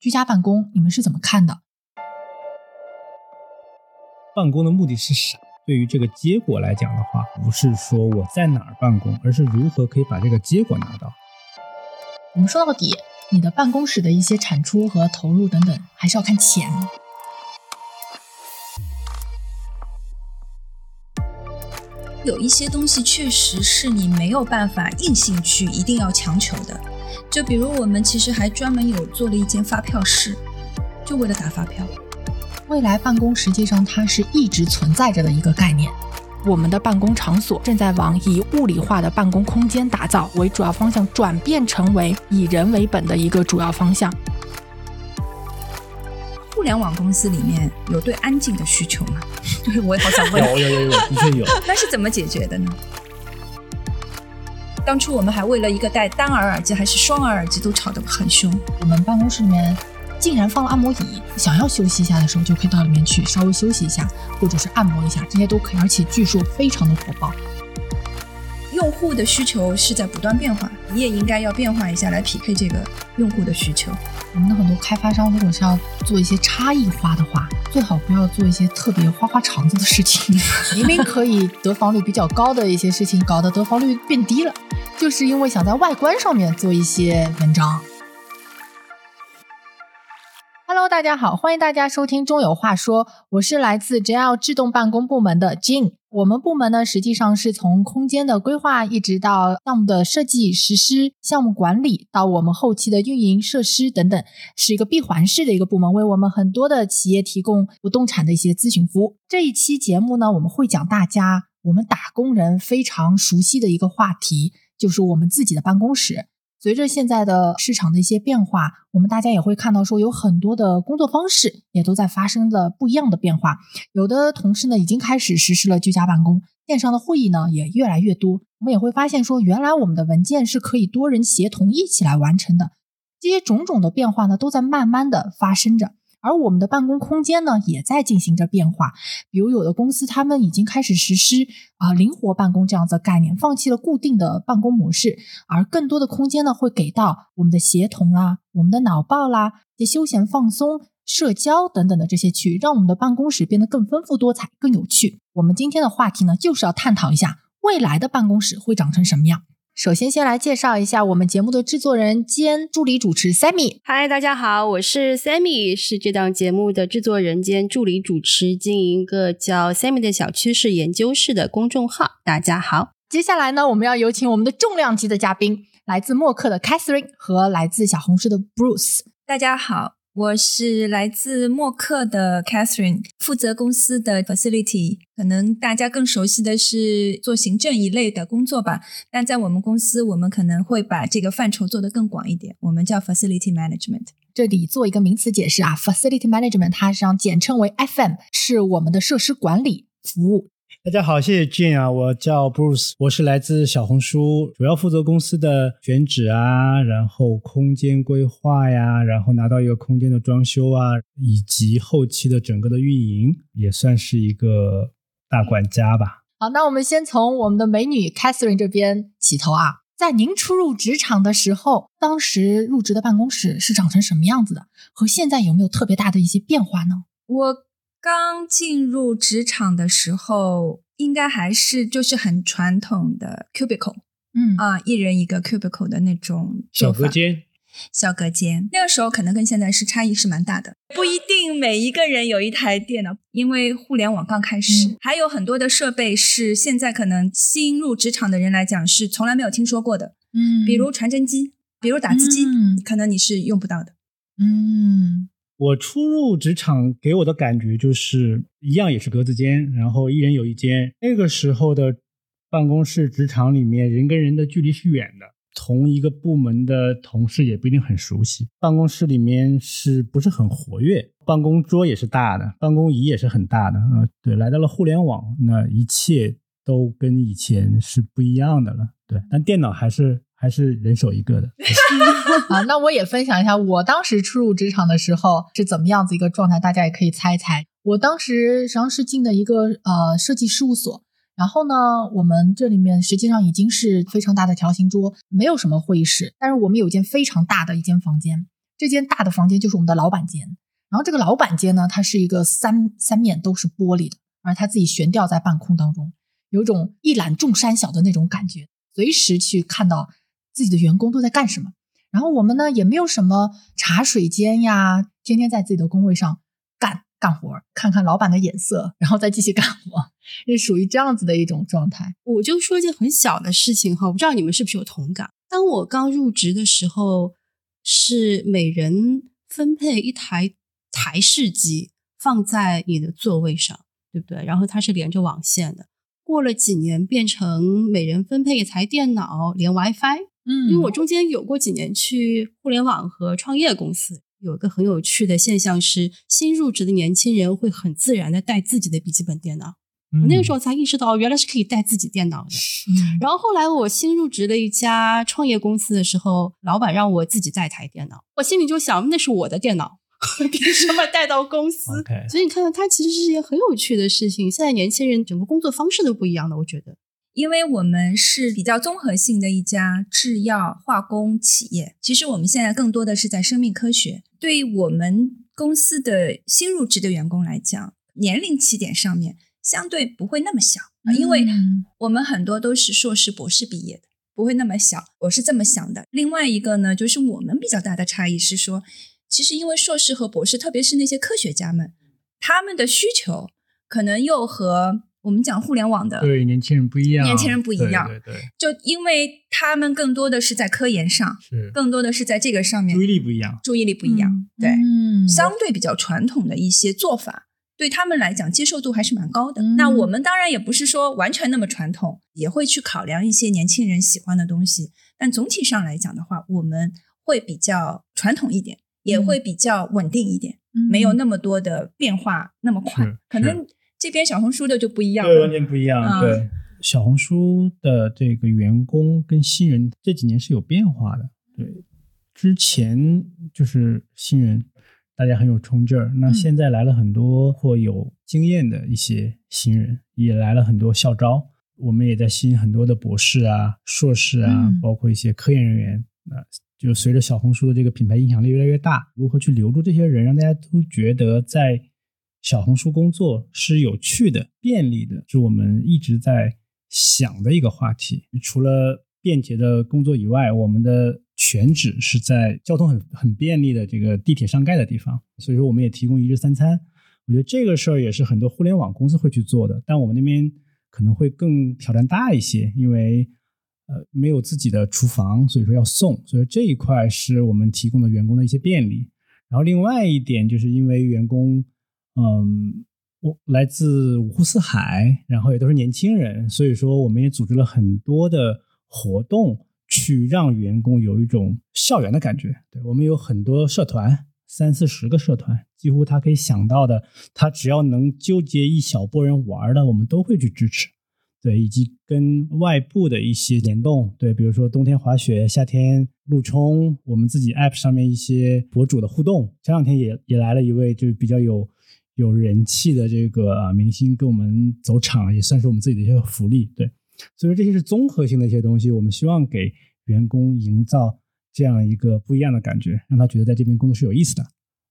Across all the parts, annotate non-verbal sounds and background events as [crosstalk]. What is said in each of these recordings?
居家办公，你们是怎么看的？办公的目的是啥？对于这个结果来讲的话，不是说我在哪儿办公，而是如何可以把这个结果拿到。我们说到底，你的办公室的一些产出和投入等等，还是要看钱。有一些东西确实是你没有办法硬性去一定要强求的，就比如我们其实还专门有做了一间发票室，就为了打发票。未来办公实际上它是一直存在着的一个概念。我们的办公场所正在往以物理化的办公空间打造为主要方向，转变成为以人为本的一个主要方向。互联网公司里面有对安静的需求吗？[laughs] 对，我也好想问。有有有有，的确有。[laughs] 那是怎么解决的呢？当初我们还为了一个戴单耳耳机还是双耳耳机都吵得很凶。我们办公室里面。竟然放了按摩椅，想要休息一下的时候就可以到里面去稍微休息一下，或者是按摩一下，这些都可以，而且据说非常的火爆。用户的需求是在不断变化，你也应该要变化一下来匹配这个用户的需求。我们的很多开发商如果是要做一些差异化的话，最好不要做一些特别花花肠子的事情，[laughs] 明明可以得房率比较高的一些事情，搞得得房率变低了，就是因为想在外观上面做一些文章。Hello，大家好，欢迎大家收听中有话说，我是来自 JL 智动办公部门的 Jin。我们部门呢，实际上是从空间的规划，一直到项目的设计、实施、项目管理，到我们后期的运营、设施等等，是一个闭环式的一个部门，为我们很多的企业提供不动产的一些咨询服务。这一期节目呢，我们会讲大家我们打工人非常熟悉的一个话题，就是我们自己的办公室。随着现在的市场的一些变化，我们大家也会看到说有很多的工作方式也都在发生的不一样的变化。有的同事呢已经开始实施了居家办公，线上的会议呢也越来越多。我们也会发现说，原来我们的文件是可以多人协同一起来完成的。这些种种的变化呢，都在慢慢的发生着。而我们的办公空间呢，也在进行着变化。比如，有的公司他们已经开始实施啊灵活办公这样子的概念，放弃了固定的办公模式，而更多的空间呢，会给到我们的协同啦、我们的脑报啦、休闲放松、社交等等的这些区域，让我们的办公室变得更丰富多彩、更有趣。我们今天的话题呢，就是要探讨一下未来的办公室会长成什么样。首先，先来介绍一下我们节目的制作人兼助理主持 Sammy。嗨，大家好，我是 Sammy，是这档节目的制作人兼助理主持，经营一个叫 Sammy 的小趋势研究室的公众号。大家好，接下来呢，我们要有请我们的重量级的嘉宾，来自默克的 Catherine 和来自小红书的 Bruce。大家好。我是来自默克的 Catherine，负责公司的 facility，可能大家更熟悉的是做行政一类的工作吧。但在我们公司，我们可能会把这个范畴做得更广一点，我们叫 facility management。这里做一个名词解释啊，facility management 它实际上简称为 FM，是我们的设施管理服务。大家好，谢谢 Jane 啊，我叫 Bruce，我是来自小红书，主要负责公司的选址啊，然后空间规划呀，然后拿到一个空间的装修啊，以及后期的整个的运营，也算是一个大管家吧。好，那我们先从我们的美女 Catherine 这边起头啊，在您初入职场的时候，当时入职的办公室是长成什么样子的？和现在有没有特别大的一些变化呢？我。刚进入职场的时候，应该还是就是很传统的 cubicle，嗯。啊，一人一个 cubicle 的那种小隔间，小隔间。那个时候可能跟现在是差异是蛮大的，不一定每一个人有一台电脑，因为互联网刚开始，还有很多的设备是现在可能新入职场的人来讲是从来没有听说过的，嗯，比如传真机，比如打字机，可能你是用不到的，嗯。我初入职场给我的感觉就是一样，也是格子间，然后一人有一间。那个时候的办公室职场里面，人跟人的距离是远的，同一个部门的同事也不一定很熟悉。办公室里面是不是很活跃？办公桌也是大的，办公椅也是很大的。呃，对，来到了互联网，那一切都跟以前是不一样的了。对，但电脑还是。还是人手一个的 [laughs] [laughs] 啊，那我也分享一下我当时初入职场的时候是怎么样子一个状态，大家也可以猜一猜。我当时实际上是进的一个呃设计事务所，然后呢，我们这里面实际上已经是非常大的条形桌，没有什么会议室，但是我们有一间非常大的一间房间。这间大的房间就是我们的老板间。然后这个老板间呢，它是一个三三面都是玻璃的，而它自己悬吊在半空当中，有种一览众山小的那种感觉，随时去看到自己的员工都在干什么。然后我们呢也没有什么茶水间呀，天天在自己的工位上干干活，看看老板的眼色，然后再继续干活，是属于这样子的一种状态。我就说一件很小的事情哈，我不知道你们是不是有同感。当我刚入职的时候，是每人分配一台。台式机放在你的座位上，对不对？然后它是连着网线的。过了几年，变成每人分配一台电脑，连 WiFi。嗯，因为我中间有过几年去互联网和创业公司，有一个很有趣的现象是，新入职的年轻人会很自然的带自己的笔记本电脑。我那个时候才意识到，原来是可以带自己电脑的。[laughs] 然后后来我新入职了一家创业公司的时候，老板让我自己带台电脑，我心里就想，那是我的电脑。[laughs] 凭什么带到公司？[laughs] 所以你看，它其实是一件很有趣的事情。现在年轻人整个工作方式都不一样的，我觉得。因为我们是比较综合性的一家制药化工企业，其实我们现在更多的是在生命科学。对于我们公司的新入职的员工来讲，年龄起点上面相对不会那么小，因为我们很多都是硕士、博士毕业的，不会那么小。我是这么想的。另外一个呢，就是我们比较大的差异是说。其实，因为硕士和博士，特别是那些科学家们，他们的需求可能又和我们讲互联网的对年轻人不一样，年轻人不一样。对对，就因为他们更多的是在科研上，是更多的是在这个上面，注意力不一样，注意力不一样。对，相对比较传统的一些做法，对他们来讲接受度还是蛮高的。那我们当然也不是说完全那么传统，也会去考量一些年轻人喜欢的东西。但总体上来讲的话，我们会比较传统一点。也会比较稳定一点，没有那么多的变化那么快。可能这边小红书的就不一样了，对，完全不一样。对，小红书的这个员工跟新人这几年是有变化的。对，之前就是新人，大家很有冲劲儿。那现在来了很多或有经验的一些新人，也来了很多校招。我们也在吸引很多的博士啊、硕士啊，包括一些科研人员啊。就随着小红书的这个品牌影响力越来越大，如何去留住这些人，让大家都觉得在小红书工作是有趣的、便利的，是我们一直在想的一个话题。除了便捷的工作以外，我们的选址是在交通很很便利的这个地铁上盖的地方，所以说我们也提供一日三餐。我觉得这个事儿也是很多互联网公司会去做的，但我们那边可能会更挑战大一些，因为。呃，没有自己的厨房，所以说要送，所以这一块是我们提供的员工的一些便利。然后另外一点，就是因为员工，嗯，我来自五湖四海，然后也都是年轻人，所以说我们也组织了很多的活动，去让员工有一种校园的感觉。对我们有很多社团，三四十个社团，几乎他可以想到的，他只要能纠结一小波人玩的，我们都会去支持。对，以及跟外部的一些联动，对，比如说冬天滑雪、夏天路冲，我们自己 app 上面一些博主的互动。前两天也也来了一位，就是比较有有人气的这个明星跟我们走场，也算是我们自己的一些福利。对，所以说这些是综合性的一些东西，我们希望给员工营造这样一个不一样的感觉，让他觉得在这边工作是有意思的，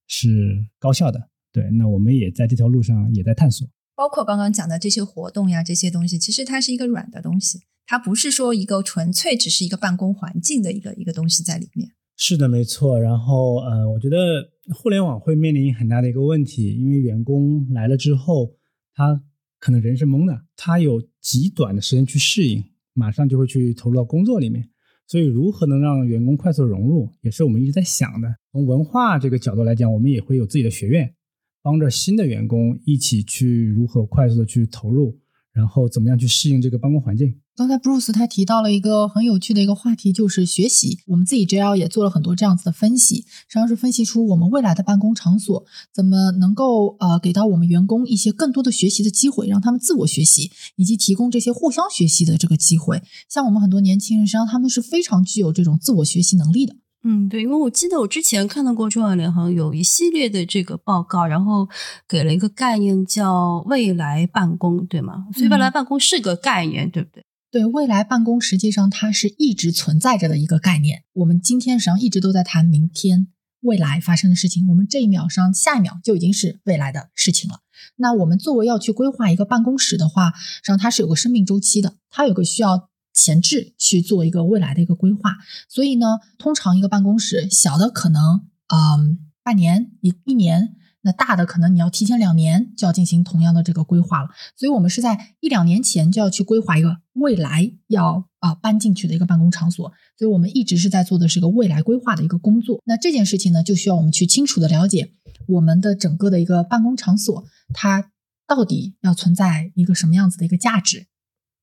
是高效的。对，那我们也在这条路上也在探索。包括刚刚讲的这些活动呀，这些东西，其实它是一个软的东西，它不是说一个纯粹只是一个办公环境的一个一个东西在里面。是的，没错。然后，呃，我觉得互联网会面临很大的一个问题，因为员工来了之后，他可能人是懵的，他有极短的时间去适应，马上就会去投入到工作里面。所以，如何能让员工快速融入，也是我们一直在想的。从文化这个角度来讲，我们也会有自己的学院。帮着新的员工一起去如何快速的去投入，然后怎么样去适应这个办公环境。刚才 Bruce 他提到了一个很有趣的一个话题，就是学习。我们自己 JL 也做了很多这样子的分析，实际上是分析出我们未来的办公场所怎么能够呃给到我们员工一些更多的学习的机会，让他们自我学习，以及提供这些互相学习的这个机会。像我们很多年轻人，实际上他们是非常具有这种自我学习能力的。嗯，对，因为我记得我之前看到过中央联行有一系列的这个报告，然后给了一个概念叫未来办公，对吗？所以未来办公是个概念，对不对？对，未来办公实际上它是一直存在着的一个概念。我们今天实际上一直都在谈明天，未来发生的事情，我们这一秒上下一秒就已经是未来的事情了。那我们作为要去规划一个办公室的话，实际上它是有个生命周期的，它有个需要前置去做一个未来的一个规划。所以呢，通常一个办公室小的可能嗯半年一一年。那大的可能你要提前两年就要进行同样的这个规划了，所以我们是在一两年前就要去规划一个未来要啊搬进去的一个办公场所，所以我们一直是在做的是一个未来规划的一个工作。那这件事情呢，就需要我们去清楚的了解我们的整个的一个办公场所，它到底要存在一个什么样子的一个价值，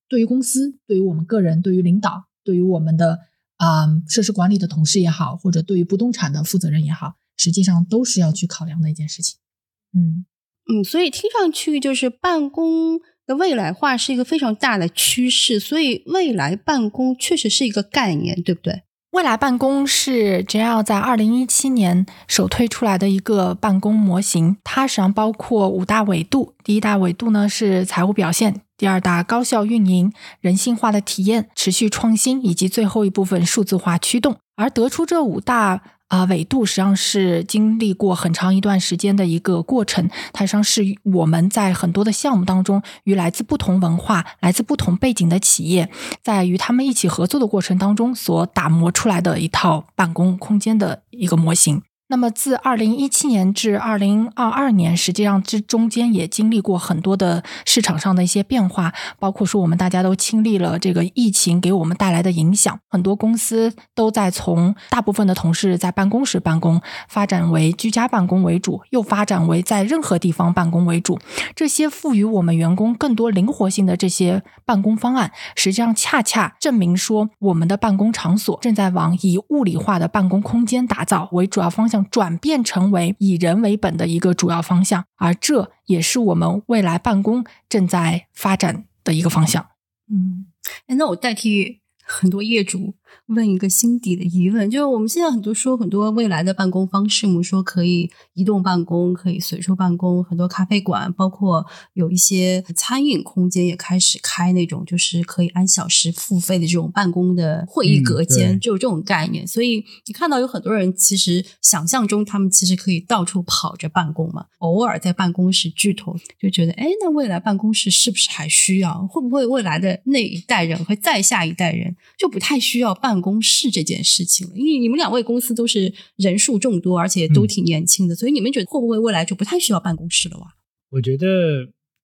对于公司，对于我们个人，对于领导，对于我们的啊设施管理的同事也好，或者对于不动产的负责人也好。实际上都是要去考量的一件事情，嗯嗯，所以听上去就是办公的未来化是一个非常大的趋势，所以未来办公确实是一个概念，对不对？未来办公是 JL 在二零一七年首推出来的一个办公模型，它实际上包括五大维度，第一大维度呢是财务表现，第二大高效运营、人性化的体验、持续创新，以及最后一部分数字化驱动，而得出这五大。啊，纬度实际上是经历过很长一段时间的一个过程，它实际上是我们在很多的项目当中，与来自不同文化、来自不同背景的企业，在与他们一起合作的过程当中所打磨出来的一套办公空间的一个模型。那么，自二零一七年至二零二二年，实际上这中间也经历过很多的市场上的一些变化，包括说我们大家都经历了这个疫情给我们带来的影响，很多公司都在从大部分的同事在办公室办公，发展为居家办公为主，又发展为在任何地方办公为主。这些赋予我们员工更多灵活性的这些办公方案，实际上恰恰证明说，我们的办公场所正在往以物理化的办公空间打造为主要方向。转变成为以人为本的一个主要方向，而这也是我们未来办公正在发展的一个方向。嗯，那我代替很多业主。问一个心底的疑问，就是我们现在很多说很多未来的办公方式，我们说可以移动办公，可以随处办公，很多咖啡馆，包括有一些餐饮空间也开始开那种就是可以按小时付费的这种办公的会议隔间，就有这种概念。所以你看到有很多人其实想象中他们其实可以到处跑着办公嘛，偶尔在办公室聚头，就觉得哎，那未来办公室是不是还需要？会不会未来的那一代人和再下一代人就不太需要办？公室这件事情了，因为你们两位公司都是人数众多，而且都挺年轻的，所以你们觉得会不会未来就不太需要办公室了哇？我觉得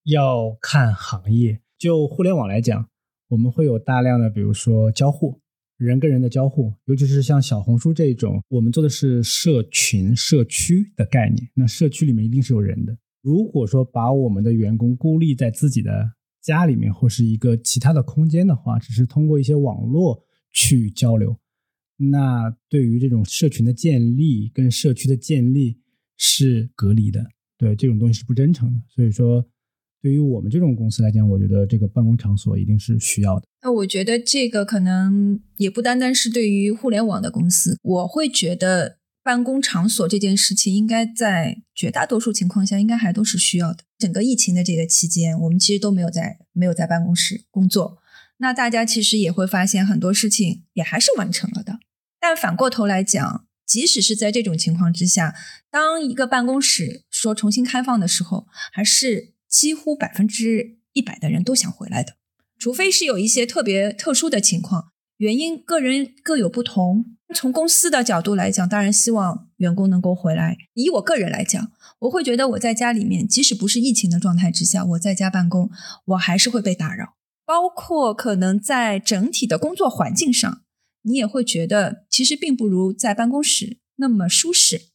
要看行业。就互联网来讲，我们会有大量的，比如说交互，人跟人的交互，尤其是像小红书这种，我们做的是社群、社区的概念。那社区里面一定是有人的。如果说把我们的员工孤立在自己的家里面或是一个其他的空间的话，只是通过一些网络。去交流，那对于这种社群的建立跟社区的建立是隔离的，对这种东西是不真诚的。所以说，对于我们这种公司来讲，我觉得这个办公场所一定是需要的。那我觉得这个可能也不单单是对于互联网的公司，我会觉得办公场所这件事情，应该在绝大多数情况下，应该还都是需要的。整个疫情的这个期间，我们其实都没有在没有在办公室工作。那大家其实也会发现很多事情也还是完成了的，但反过头来讲，即使是在这种情况之下，当一个办公室说重新开放的时候，还是几乎百分之一百的人都想回来的，除非是有一些特别特殊的情况，原因个人各有不同。从公司的角度来讲，当然希望员工能够回来。以我个人来讲，我会觉得我在家里面，即使不是疫情的状态之下，我在家办公，我还是会被打扰。包括可能在整体的工作环境上，你也会觉得其实并不如在办公室那么舒适，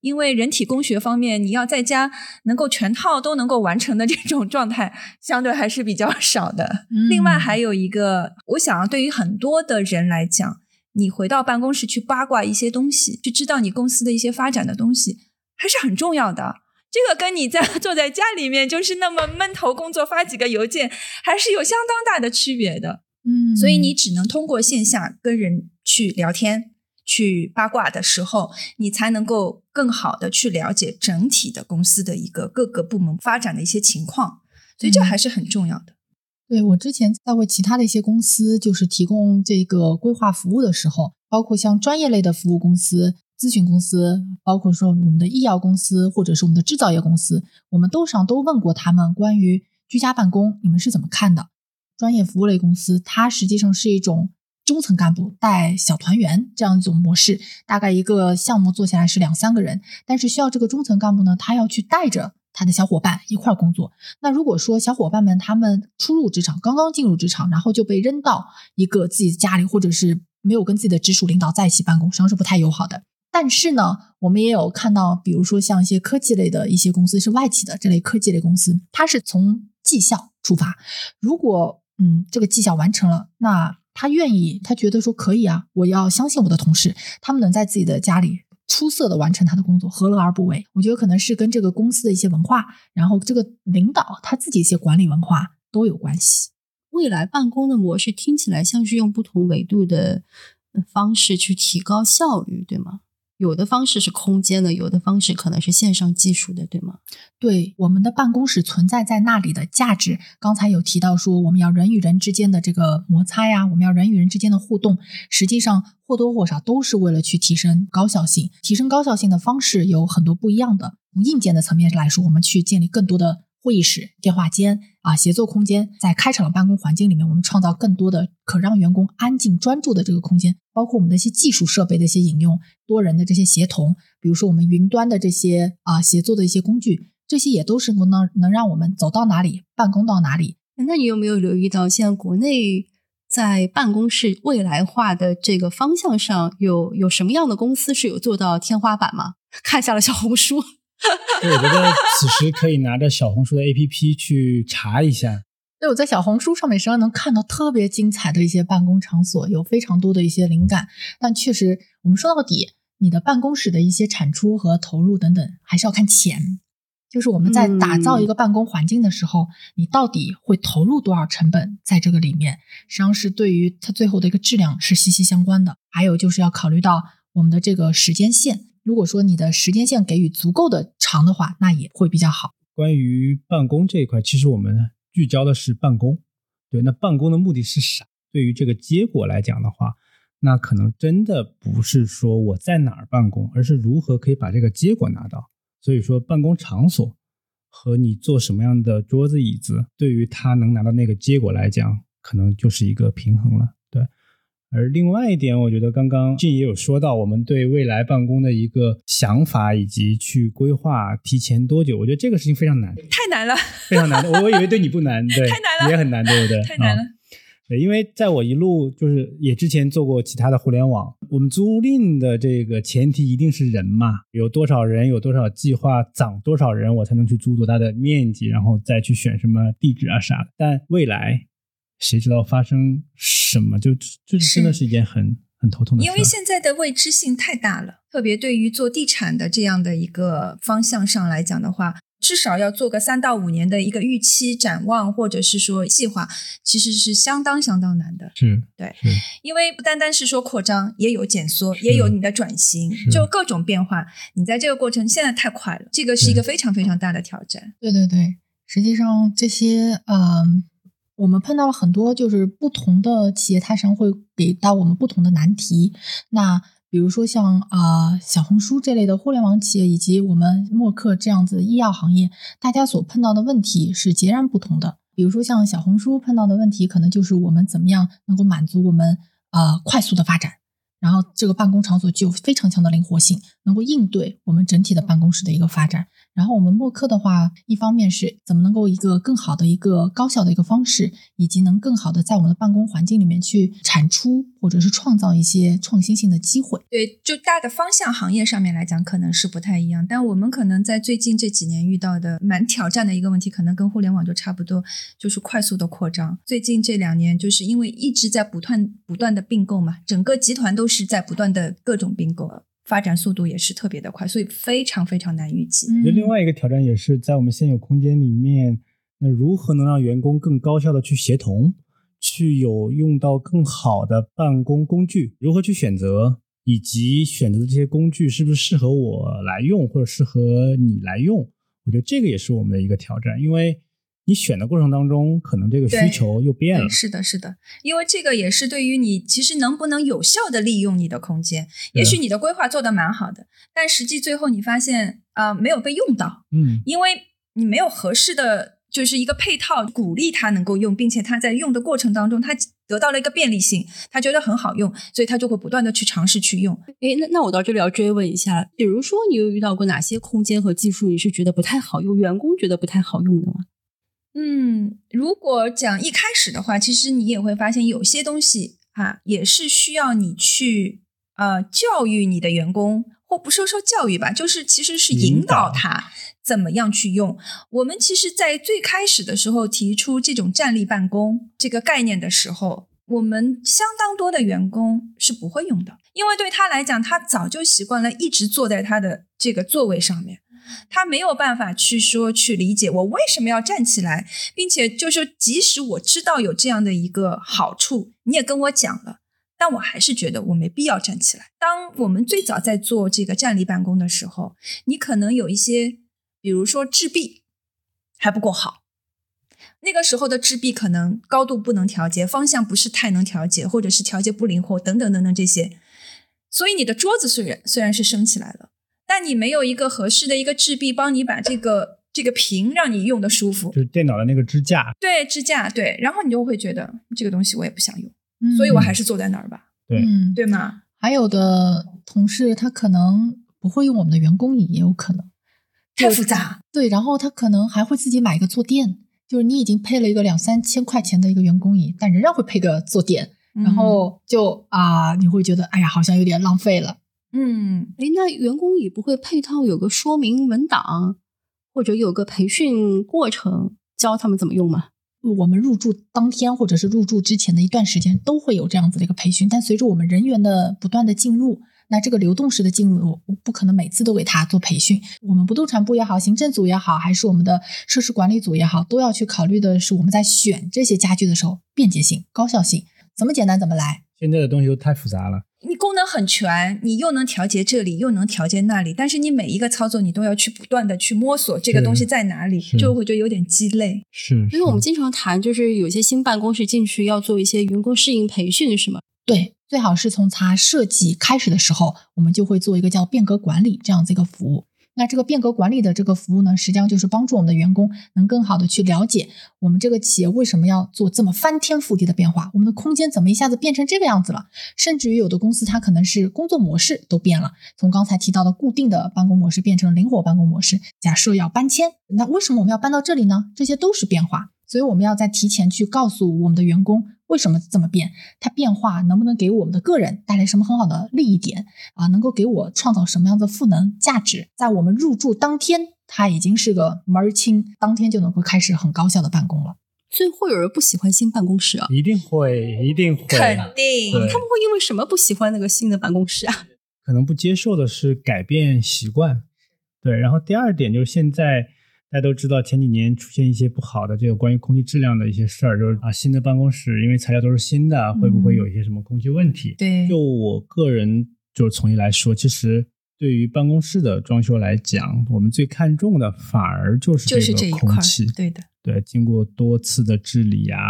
因为人体工学方面，你要在家能够全套都能够完成的这种状态，相对还是比较少的。另外还有一个，我想对于很多的人来讲，你回到办公室去八卦一些东西，去知道你公司的一些发展的东西，还是很重要的。这个跟你在 [laughs] 坐在家里面就是那么闷头工作发几个邮件，还是有相当大的区别的。嗯，所以你只能通过线下跟人去聊天、去八卦的时候，你才能够更好的去了解整体的公司的一个各个部门发展的一些情况。所以这还是很重要的。对我之前在为其他的一些公司就是提供这个规划服务的时候，包括像专业类的服务公司。咨询公司，包括说我们的医药公司，或者是我们的制造业公司，我们都上都问过他们关于居家办公，你们是怎么看的？专业服务类公司，它实际上是一种中层干部带小团员这样一种模式，大概一个项目做下来是两三个人，但是需要这个中层干部呢，他要去带着。他的小伙伴一块工作。那如果说小伙伴们他们初入职场，刚刚进入职场，然后就被扔到一个自己家里，或者是没有跟自己的直属领导在一起办公，实际上是不太友好的。但是呢，我们也有看到，比如说像一些科技类的一些公司是外企的这类科技类公司，它是从绩效出发。如果嗯这个绩效完成了，那他愿意，他觉得说可以啊，我要相信我的同事，他们能在自己的家里。出色的完成他的工作，何乐而不为？我觉得可能是跟这个公司的一些文化，然后这个领导他自己一些管理文化都有关系。未来办公的模式听起来像是用不同维度的方式去提高效率，对吗？有的方式是空间的，有的方式可能是线上技术的，对吗？对，我们的办公室存在在那里的价值，刚才有提到说，我们要人与人之间的这个摩擦呀，我们要人与人之间的互动，实际上或多或少都是为了去提升高效性。提升高效性的方式有很多不一样的。从硬件的层面来说，我们去建立更多的。会议室、电话间啊，协作空间，在开场的办公环境里面，我们创造更多的可让员工安静专注的这个空间，包括我们的一些技术设备的一些引用，多人的这些协同，比如说我们云端的这些啊协作的一些工具，这些也都是能能能让我们走到哪里办公到哪里。那你有没有留意到，现在国内在办公室未来化的这个方向上，有有什么样的公司是有做到天花板吗？[laughs] 看下了小红书。[laughs] 我觉得此时可以拿着小红书的 APP 去查一下。对，我在小红书上面实际上能看到特别精彩的一些办公场所，有非常多的一些灵感。但确实，我们说到底，你的办公室的一些产出和投入等等，还是要看钱。就是我们在打造一个办公环境的时候，你到底会投入多少成本在这个里面，实际上是对于它最后的一个质量是息息相关的。还有就是要考虑到我们的这个时间线。如果说你的时间线给予足够的长的话，那也会比较好。关于办公这一块，其实我们聚焦的是办公。对，那办公的目的是啥？对于这个结果来讲的话，那可能真的不是说我在哪儿办公，而是如何可以把这个结果拿到。所以说，办公场所和你坐什么样的桌子椅子，对于他能拿到那个结果来讲，可能就是一个平衡了。而另外一点，我觉得刚刚俊也有说到，我们对未来办公的一个想法以及去规划提前多久，我觉得这个事情非常难，太难了，非常难。我我以为对你不难，对，[laughs] 太难了，也很难，对不对？[laughs] 太难了。对，因为在我一路就是也之前做过其他的互联网，我们租赁的这个前提一定是人嘛，有多少人，有多少计划，涨多少人，我才能去租多大的面积，然后再去选什么地址啊啥的。但未来。谁知道发生什么？就就是真的是一件很很头痛的事。因为现在的未知性太大了，特别对于做地产的这样的一个方向上来讲的话，至少要做个三到五年的一个预期展望，或者是说计划，其实是相当相当难的。是，对，因为不单单是说扩张，也有减缩，也有你的转型，就各种变化。你在这个过程现在太快了，这个是一个非常非常大的挑战。对对对，实际上这些嗯。我们碰到了很多，就是不同的企业，它实际上会给到我们不同的难题。那比如说像啊小红书这类的互联网企业，以及我们默克这样子的医药行业，大家所碰到的问题是截然不同的。比如说像小红书碰到的问题，可能就是我们怎么样能够满足我们呃快速的发展。然后这个办公场所具有非常强的灵活性，能够应对我们整体的办公室的一个发展。然后我们默克的话，一方面是怎么能够一个更好的一个高效的一个方式，以及能更好的在我们的办公环境里面去产出或者是创造一些创新性的机会。对，就大的方向行业上面来讲，可能是不太一样。但我们可能在最近这几年遇到的蛮挑战的一个问题，可能跟互联网就差不多，就是快速的扩张。最近这两年，就是因为一直在不断不断的并购嘛，整个集团都是在不断的各种并购。发展速度也是特别的快，所以非常非常难预计。我觉得另外一个挑战也是在我们现有空间里面，那如何能让员工更高效的去协同，去有用到更好的办公工具？如何去选择，以及选择的这些工具是不是适合我来用，或者适合你来用？我觉得这个也是我们的一个挑战，因为。你选的过程当中，可能这个需求又变了。是的，是的，因为这个也是对于你其实能不能有效的利用你的空间。也许你的规划做得蛮好的，但实际最后你发现啊，没有被用到。嗯，因为你没有合适的。就是一个配套，鼓励他能够用，并且他在用的过程当中，他得到了一个便利性，他觉得很好用，所以他就会不断的去尝试去用。诶，那那我到这里要追问一下，比如说你有遇到过哪些空间和技术你是觉得不太好用，员工觉得不太好用的吗？嗯，如果讲一开始的话，其实你也会发现有些东西啊，也是需要你去呃教育你的员工。或不说说教育吧，就是其实是引导他怎么样去用。我们其实，在最开始的时候提出这种站立办公这个概念的时候，我们相当多的员工是不会用的，因为对他来讲，他早就习惯了一直坐在他的这个座位上面，他没有办法去说去理解我为什么要站起来，并且就是即使我知道有这样的一个好处，你也跟我讲了。但我还是觉得我没必要站起来。当我们最早在做这个站立办公的时候，你可能有一些，比如说制臂还不够好，那个时候的制臂可能高度不能调节，方向不是太能调节，或者是调节不灵活，等等等等这些。所以你的桌子虽然虽然是升起来了，但你没有一个合适的一个制壁帮你把这个这个屏让你用的舒服，就是电脑的那个支架。对支架，对，然后你就会觉得这个东西我也不想用。所以我还是坐在那儿吧，对，对吗？还有的同事他可能不会用我们的员工椅，也有可能太复杂。对，然后他可能还会自己买一个坐垫，就是你已经配了一个两三千块钱的一个员工椅，但仍然会配个坐垫，然后就啊，你会觉得哎呀，好像有点浪费了。嗯，哎，那员工也不会配套有个说明文档，或者有个培训过程教他们怎么用吗？我们入驻当天或者是入驻之前的一段时间都会有这样子的一个培训，但随着我们人员的不断的进入，那这个流动式的进入，我不可能每次都给他做培训。我们不动产部也好，行政组也好，还是我们的设施管理组也好，都要去考虑的是我们在选这些家具的时候，便捷性、高效性，怎么简单怎么来。现在的东西都太复杂了。你功能很全，你又能调节这里，又能调节那里，但是你每一个操作你都要去不断的去摸索这个东西在哪里，就会觉得有点鸡肋。是，所以我们经常谈，就是有些新办公室进去要做一些员工适应培训，是吗？对，最好是从他设计开始的时候，我们就会做一个叫变革管理这样子一个服务。那这个变革管理的这个服务呢，实际上就是帮助我们的员工能更好的去了解我们这个企业为什么要做这么翻天覆地的变化，我们的空间怎么一下子变成这个样子了，甚至于有的公司它可能是工作模式都变了，从刚才提到的固定的办公模式变成灵活办公模式。假设要搬迁，那为什么我们要搬到这里呢？这些都是变化，所以我们要在提前去告诉我们的员工。为什么这么变？它变化能不能给我们的个人带来什么很好的利益点啊？能够给我创造什么样的赋能价值？在我们入住当天，它已经是个门儿清，当天就能够开始很高效的办公了。所以会有人不喜欢新办公室啊？一定会，一定会，肯定。他们会因为什么不喜欢那个新的办公室啊？可能不接受的是改变习惯。对，然后第二点就是现在。大家都知道，前几年出现一些不好的这个关于空气质量的一些事儿，就是啊，新的办公室因为材料都是新的，会不会有一些什么空气问题？对，就我个人就是从业来说，其实对于办公室的装修来讲，我们最看重的反而就是这个空气。对的，对，经过多次的治理啊、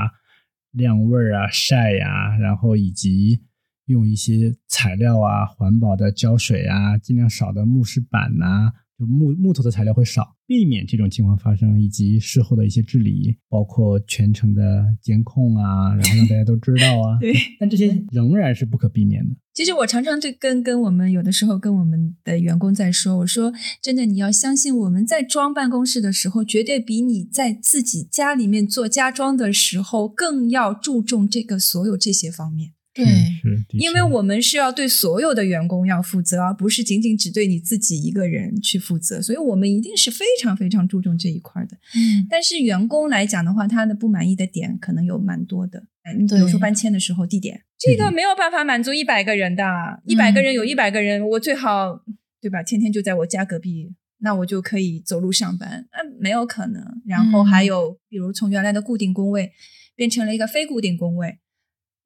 晾味儿啊、晒呀，然后以及用一些材料啊、环保的胶水啊，尽量少的木饰板呐。木木头的材料会少，避免这种情况发生，以及事后的一些治理，包括全程的监控啊，然后让大家都知道啊。[laughs] 对，但这些仍然是不可避免的。其实我常常对跟跟我们有的时候跟我们的员工在说，我说真的，你要相信我们在装办公室的时候，绝对比你在自己家里面做家装的时候更要注重这个所有这些方面。对，因为我们是要对所有的员工要负责，而不是仅仅只对你自己一个人去负责，所以我们一定是非常非常注重这一块的。嗯，但是员工来讲的话，他的不满意的点可能有蛮多的。你比如说搬迁的时候，地点这个没有办法满足一百个人的，一百个人有一百个人，我最好对吧？天天就在我家隔壁，那我就可以走路上班。嗯，没有可能。然后还有，比如从原来的固定工位变成了一个非固定工位。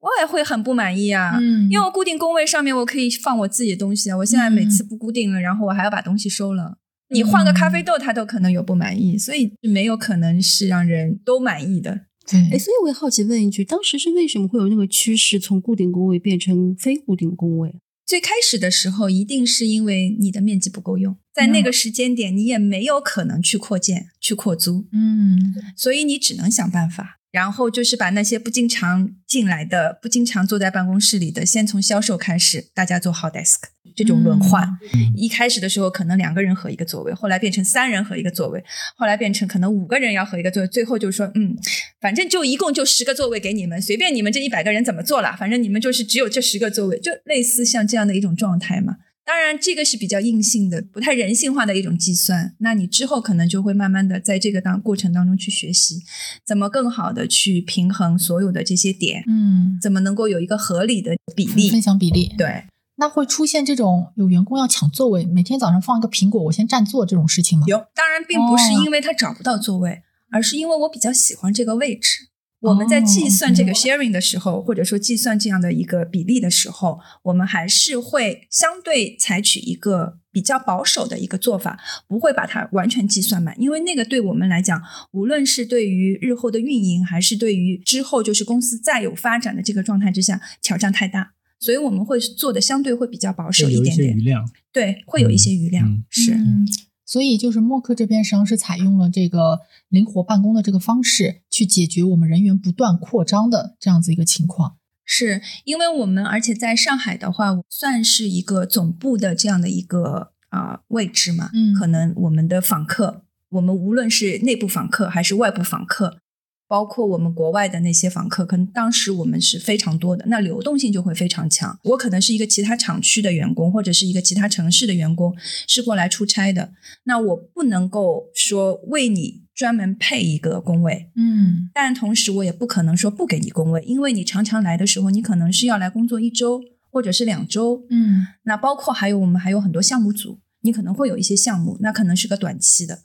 我也会很不满意啊，嗯，因为我固定工位上面我可以放我自己的东西啊，我现在每次不固定了，然后我还要把东西收了，你换个咖啡豆，他都可能有不满意，所以没有可能是让人都满意的。对哎，对，所以我也好奇问一句，当时是为什么会有那个趋势，从固定工位变成非固定工位？最开始的时候，一定是因为你的面积不够用，在那个时间点，你也没有可能去扩建、去扩租，嗯所以你只能想办法。然后就是把那些不经常进来的、不经常坐在办公室里的，先从销售开始，大家做好 desk 这种轮换。嗯一开始的时候可能两个人合一个座位，后来变成三人合一个座位，后来变成可能五个人要合一个座位，最后就是说，嗯，反正就一共就十个座位给你们，随便你们这一百个人怎么做了，反正你们就是只有这十个座位，就类似像这样的一种状态嘛。当然，这个是比较硬性的、不太人性化的一种计算。那你之后可能就会慢慢的在这个当过程当中去学习，怎么更好的去平衡所有的这些点，嗯，怎么能够有一个合理的比例分。享比例，对，那会出现这种有员工要抢座位，每天早上放一个苹果，我先占座这种事情吗？有，当然并不是哦因为他找不到座位，而是因为我比较喜欢这个位置。我们在计算这个 sharing 的时候，或者说计算这样的一个比例的时候，我们还是会相对采取一个比较保守的一个做法，不会把它完全计算满，因为那个对我们来讲，无论是对于日后的运营，还是对于之后就是公司再有发展的这个状态之下，挑战太大，所以我们会做的相对会比较保守一一点点，些余量。对，会有一些余量，嗯。是。嗯，所以就是默克这边实际上是采用了这个灵活办公的这个方式，去解决我们人员不断扩张的这样子一个情况。是因为我们，而且在上海的话，算是一个总部的这样的一个啊、呃位置嘛，嗯可能我们的访客，我们无论是内部访客还是外部访客，包括我们国外的那些访客，可能当时我们是非常多的，那流动性就会非常强。我可能是一个其他厂区的员工，或者是一个其他城市的员工，是过来出差的，那我不能够说为你专门配一个工位，嗯但同时我也不可能说不给你工位，因为你常常来的时候，你可能是要来工作一周或者是两周。嗯那包括还有我们还有很多项目组，你可能会有一些项目，那可能是个短期的。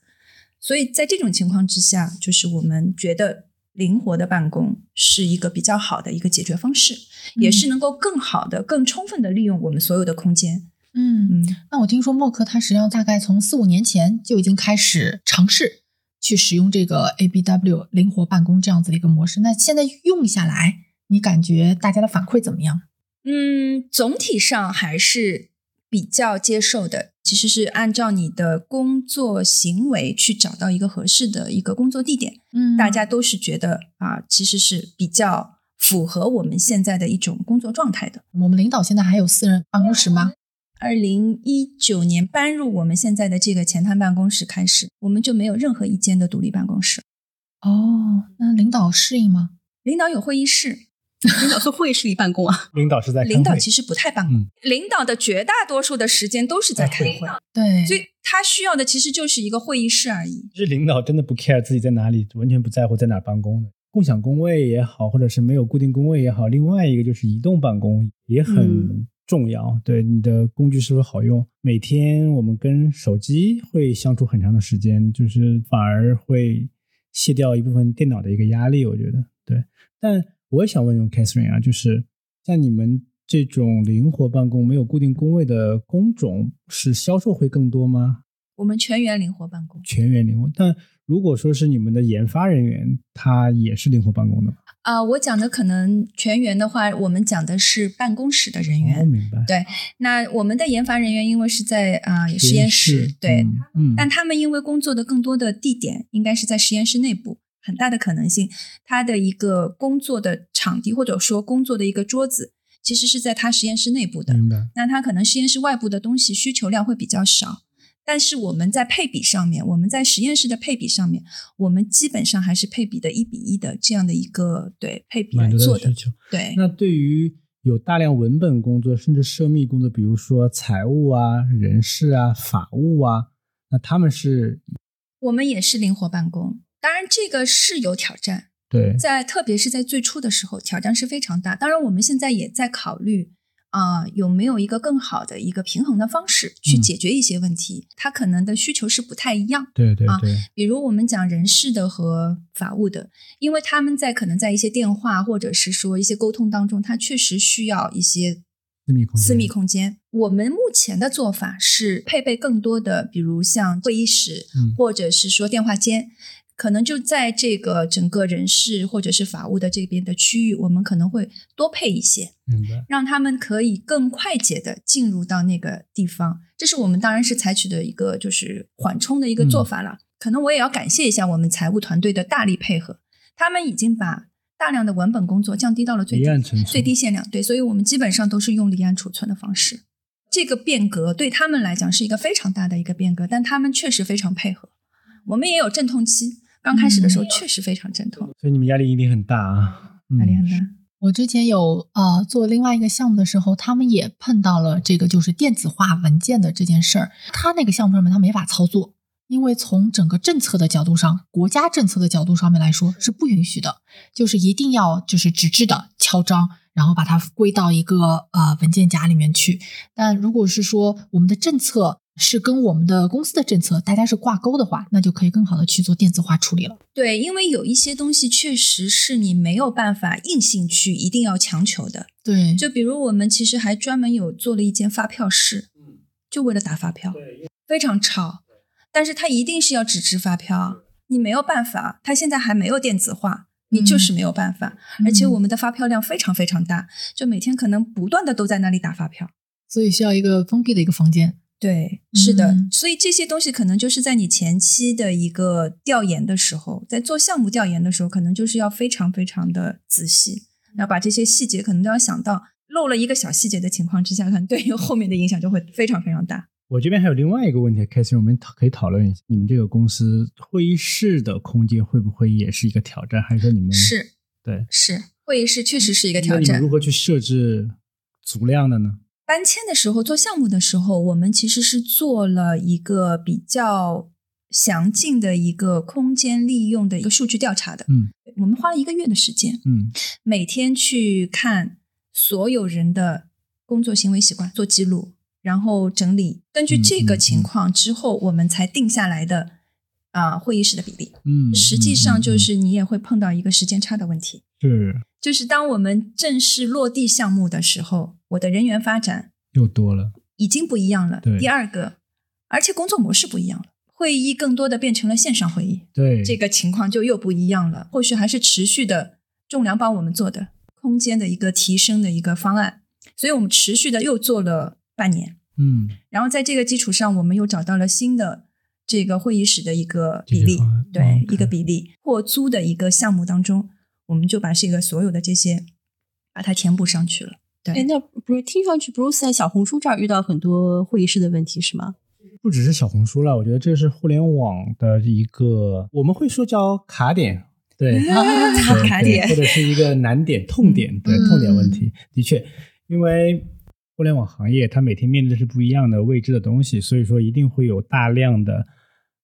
所以在这种情况之下，就是我们觉得灵活的办公是一个比较好的一个解决方式，也是能够更好的、更充分的利用我们所有的空间。嗯。嗯，那我听说默克他实际上大概从四五年前就已经开始尝试去使用这个 ABW 灵活办公这样子的一个模式。那现在用下来，你感觉大家的反馈怎么样？嗯，总体上还是比较接受的。其实是按照你的工作行为去找到一个合适的一个工作地点，嗯大家都是觉得啊，其实是比较符合我们现在的一种工作状态的。我们领导现在还有私人办公室吗？二零一九年搬入我们现在的这个前滩办公室开始，我们就没有任何一间的独立办公室。哦，那领导适应吗？领导有会议室，领导说会议室里办公啊？[laughs] 领导是在开会领导其实不太办公，嗯领导的绝大多数的时间都是在开会，对，所以他需要的其实就是一个会议室而已。其实领导真的不 care 自己在哪里，完全不在乎在哪办公的。共享工位也好，或者是没有固定工位也好，另外一个就是移动办公也很嗯重要。对你的工具是不是好用？每天我们跟手机会相处很长的时间，就是反而会卸掉一部分电脑的一个压力。我觉得对。但我也想问问 Catherine 啊，就是像你们这种灵活办公、没有固定工位的工种，是销售会更多吗？我们全员灵活办公全员灵活。但如果说是你们的研发人员，他也是灵活办公的吗？啊、我讲的可能全员的话，我们讲的是办公室的人员。哦，明白。对那我们的研发人员因为是在啊、实验室，对，嗯，嗯但他们因为工作的更多的地点应该是在实验室内部，很大的可能性，他的一个工作的场地或者说工作的一个桌子，其实是在他实验室内部的。明白。那他可能实验室外部的东西需求量会比较少，但是我们在配比上面，我们在实验室的配比上面，我们基本上还是配比的一比一的这样的一个对配比来做的。的需求。对，那对于有大量文本工作，甚至涉密工作，比如说财务啊、人事啊、法务啊，那他们是我们也是灵活办公，当然这个是有挑战，对在特别是在最初的时候，挑战是非常大。当然，我们现在也在考虑啊、有没有一个更好的一个平衡的方式去嗯解决一些问题。它可能的需求是不太一样。啊对对对，比如我们讲人事的和法务的，因为他们在可能在一些电话或者是说一些沟通当中，他确实需要一些私密空间，私密空间。我们目前的做法是配备更多的，比如像会议室，嗯或者是说电话间，可能就在这个整个人事或者是法务的这边的区域，我们可能会多配一些，明白？让他们可以更快捷的进入到那个地方。这是我们当然是采取的一个就是缓冲的一个做法了。可能我也要感谢一下我们财务团队的大力配合，他们已经把大量的文本工作降低到了最低最低限量。对，所以我们基本上都是用离岸储存的方式。这个变革对他们来讲是一个非常大的一个变革，但他们确实非常配合。我们也有阵痛期，刚开始的时候确实非常阵痛，所以你们压力一定很大啊，嗯压力很大。我之前有呃做另外一个项目的时候，他们也碰到了这个就是电子化文件的这件事儿。他那个项目上面他没法操作，因为从整个政策的角度上，国家政策的角度上面来说是不允许的，就是一定要就是纸质的敲章，然后把它归到一个呃文件夹里面去。但如果是说我们的政策是跟我们的公司的政策大家是挂钩的话，那就可以更好的去做电子化处理了。对，因为有一些东西确实是你没有办法硬性去一定要强求的。对，就比如我们其实还专门有做了一间发票室，就为了打发票，非常吵，但是它一定是要纸质发票，你没有办法，它现在还没有电子化。你就是没有办法，而且我们的发票量非常非常大，就每天可能不断的都在那里打发票。所以需要一个封闭的一个房间。对，是的，嗯所以这些东西可能就是在你前期的一个调研的时候，在做项目调研的时候，可能就是要非常非常的仔细，然后把这些细节可能都要想到，漏了一个小细节的情况之下，可能对于后面的影响就会非常非常大。我这边还有另外一个问题 s e 我们讨可以讨论一下，你们这个公司会议室的空间会不会也是一个挑战，还是说你们是对是，会议室确实是一个挑战你们如。何去设置足量的呢？搬迁的时候做项目的时候，我们其实是做了一个比较详尽的一个空间利用的一个数据调查的。嗯我们花了一个月的时间，嗯每天去看所有人的工作行为习惯，做记录，然后整理。根据这个情况之后，我们才定下来的啊、会议室的比例。嗯，实际上就是你也会碰到一个时间差的问题，是。就是当我们正式落地项目的时候，我的人员发展又多了，已经不一样了。对。第二个，而且工作模式不一样了，会议更多的变成了线上会议，对。这个情况就又不一样了。后续还是持续的仲量帮我们做的空间的一个提升的一个方案，所以我们持续的又做了半年，嗯。然后在这个基础上，我们又找到了新的这个会议室的一个比例对、一个比例或租的一个项目当中，我们就把这个所有的这些把它填补上去了。对哎，那不是听上去 Bruce 在小红书这儿遇到很多会议室的问题是吗？不只是小红书了，我觉得这是互联网的一个，我们会说叫卡点，对，对卡点或者是一个难点、痛点，对，嗯痛点问题。的确，因为互联网行业它每天面对的是不一样的未知的东西，所以说一定会有大量的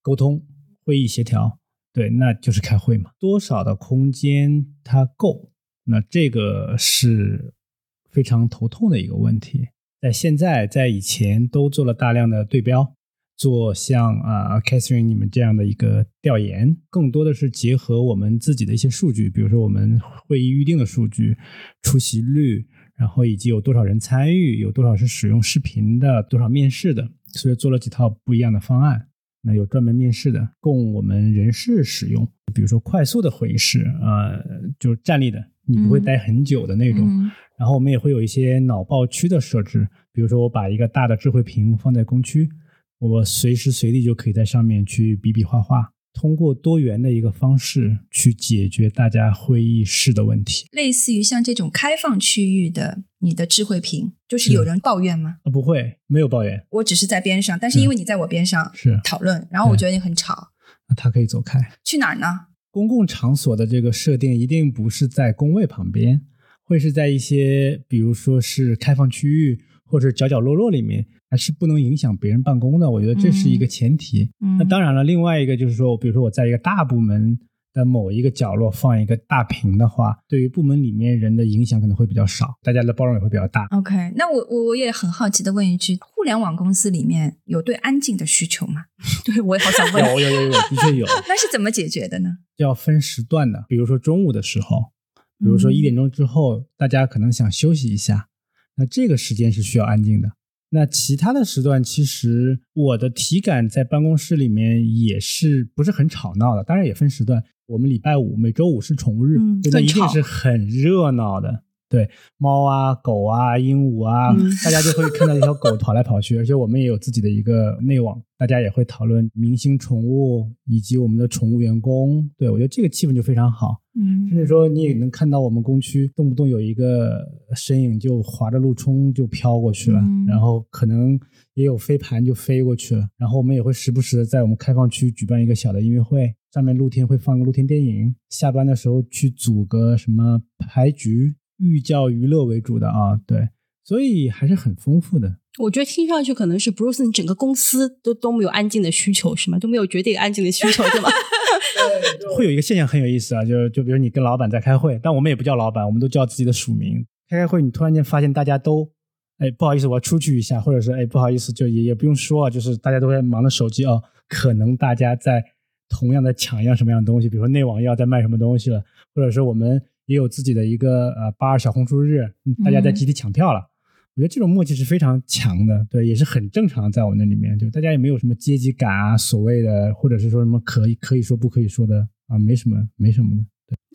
沟通、会议协调，对，那就是开会嘛。多少的空间它够？那这个是非常头痛的一个问题。在现在，在以前都做了大量的对标，做像啊、Catherine 你们这样的一个调研，更多的是结合我们自己的一些数据，比如说我们会议预定的数据、出席率，然后以及有多少人参与，有多少是使用视频的，多少面试的，所以做了几套不一样的方案。那有专门面试的，供我们人事使用，比如说快速的会议室，呃，就是站立的，你不会嗯。待很久的那种。嗯。然后我们也会有一些脑爆区的设置，比如说我把一个大的智慧屏放在工区，我随时随地就可以在上面去比比划划，通过多元的一个方式去解决大家会议室的问题。类似于像这种开放区域的你的智慧屏，就是有人抱怨吗？啊，不会，没有抱怨，我只是在边上，但是因为你在我边上是讨论，然后我觉得你很吵，那他可以走开。去哪儿呢？公共场所的这个设定一定不是在工位旁边，会是在一些比如说是开放区域或者角角落落里面，还是不能影响别人办公的。我觉得这是一个前提。嗯那当然了，另外一个就是说，比如说我在一个大部门的某一个角落放一个大屏的话，对于部门里面人的影响可能会比较少，大家的包容也会比较大。OK，那我我我也很好奇的问一句：互联网公司里面有对安静的需求吗？[laughs] 对我也好想问。有有有有，的确有，[laughs] 那是怎么解决的呢？[laughs] 要分时段的，比如说中午的时候，比如说嗯一点钟之后，大家可能想休息一下，那这个时间是需要安静的。那其他的时段，其实我的体感在办公室里面也是不是很吵闹的，当然也分时段。我们礼拜五、每周五是宠物日，嗯那一定是很热闹的。对，猫啊、狗啊、鹦鹉啊，嗯大家就会看到一条狗跑来跑去，而且我们也有自己的一个内网，大家也会讨论明星宠物以及我们的宠物员工。对我觉得这个气氛就非常好。嗯甚至说你也能看到我们工区动不动有一个身影就划着路冲就飘过去了，嗯然后可能也有飞盘就飞过去了，然后我们也会时不时的在我们开放区举办一个小的音乐会，上面露天会放个露天电影，下班的时候去组个什么牌局，寓教于乐为主的啊，对，所以还是很丰富的。我觉得听上去可能是 Bruce 你整个公司都都没有安静的需求是吗？都没有绝对安静的需求对吗？会有一个现象很有意思啊，就就比如你跟老板在开会，但我们也不叫老板，我们都叫自己的署名。开开会，你突然间发现大家都，哎，不好意思，我要出去一下，或者是哎，不好意思，就也也不用说啊，就是大家都在忙着手机哦，可能大家在同样的抢一样什么样的东西，比如说内网又要在卖什么东西了，或者说我们也有自己的一个呃八二小红书日，嗯大家在集体抢票了。我觉得这种默契是非常强的，对，也是很正常的，在我那里面，就大家也没有什么阶级感啊，所谓的，或者是说什么可以可以说不可以说的啊，没什么没什么的。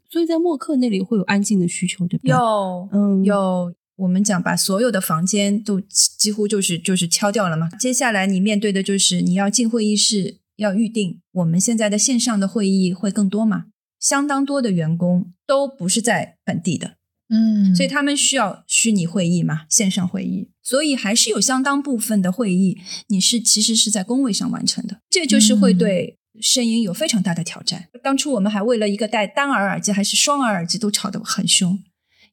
所以在默克那里会有安静的需求对吧？有，嗯有。我们讲把所有的房间都几几乎就是就是敲掉了嘛。接下来你面对的就是你要进会议室要预定。我们现在的线上的会议会更多嘛？相当多的员工都不是在本地的，嗯，所以他们需要虚拟会议嘛，线上会议，所以还是有相当部分的会议你是其实是在工位上完成的，这就是会嗯对声音有非常大的挑战。当初我们还为了一个戴单耳耳机还是双耳耳机都吵得很凶。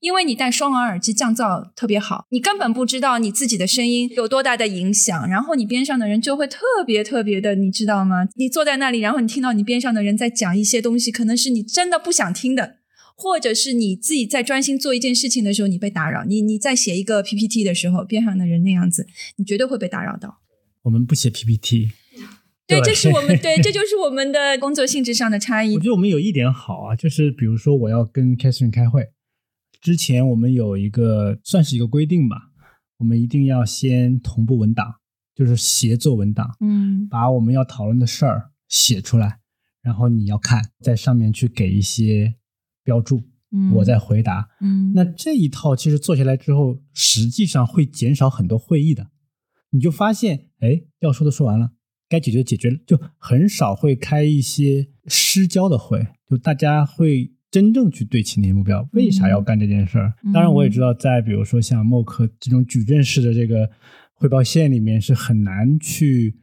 因为你戴双耳耳机降噪特别好，你根本不知道你自己的声音有多大的影响，然后你边上的人就会特别特别的，你知道吗？你坐在那里，然后你听到你边上的人在讲一些东西，可能是你真的不想听的，或者是你自己在专心做一件事情的时候，你被打扰。你你在写一个 PPT 的时候，边上的人那样子，你绝对会被打扰到。我们不写 PPT，[laughs] 对，对这是我们对，这就是我们的工作性质上的差异 [laughs] 我觉。得我们有一点好啊，就是比如说我要跟 Catherine 开会之前，我们有一个算是一个规定吧，我们一定要先同步文档，就是协作文档，嗯把我们要讨论的事儿写出来，然后你要看，在上面去给一些标注，嗯我在回答。嗯那这一套其实做下来之后，实际上会减少很多会议的。你就发现，哎，要说的说完了，该解决的解决了，就很少会开一些失焦的会，就大家会真正去对齐那些目标，为啥要干这件事儿？嗯当然，我也知道，在比如说像默克这种矩阵式的这个汇报线里面，是很难去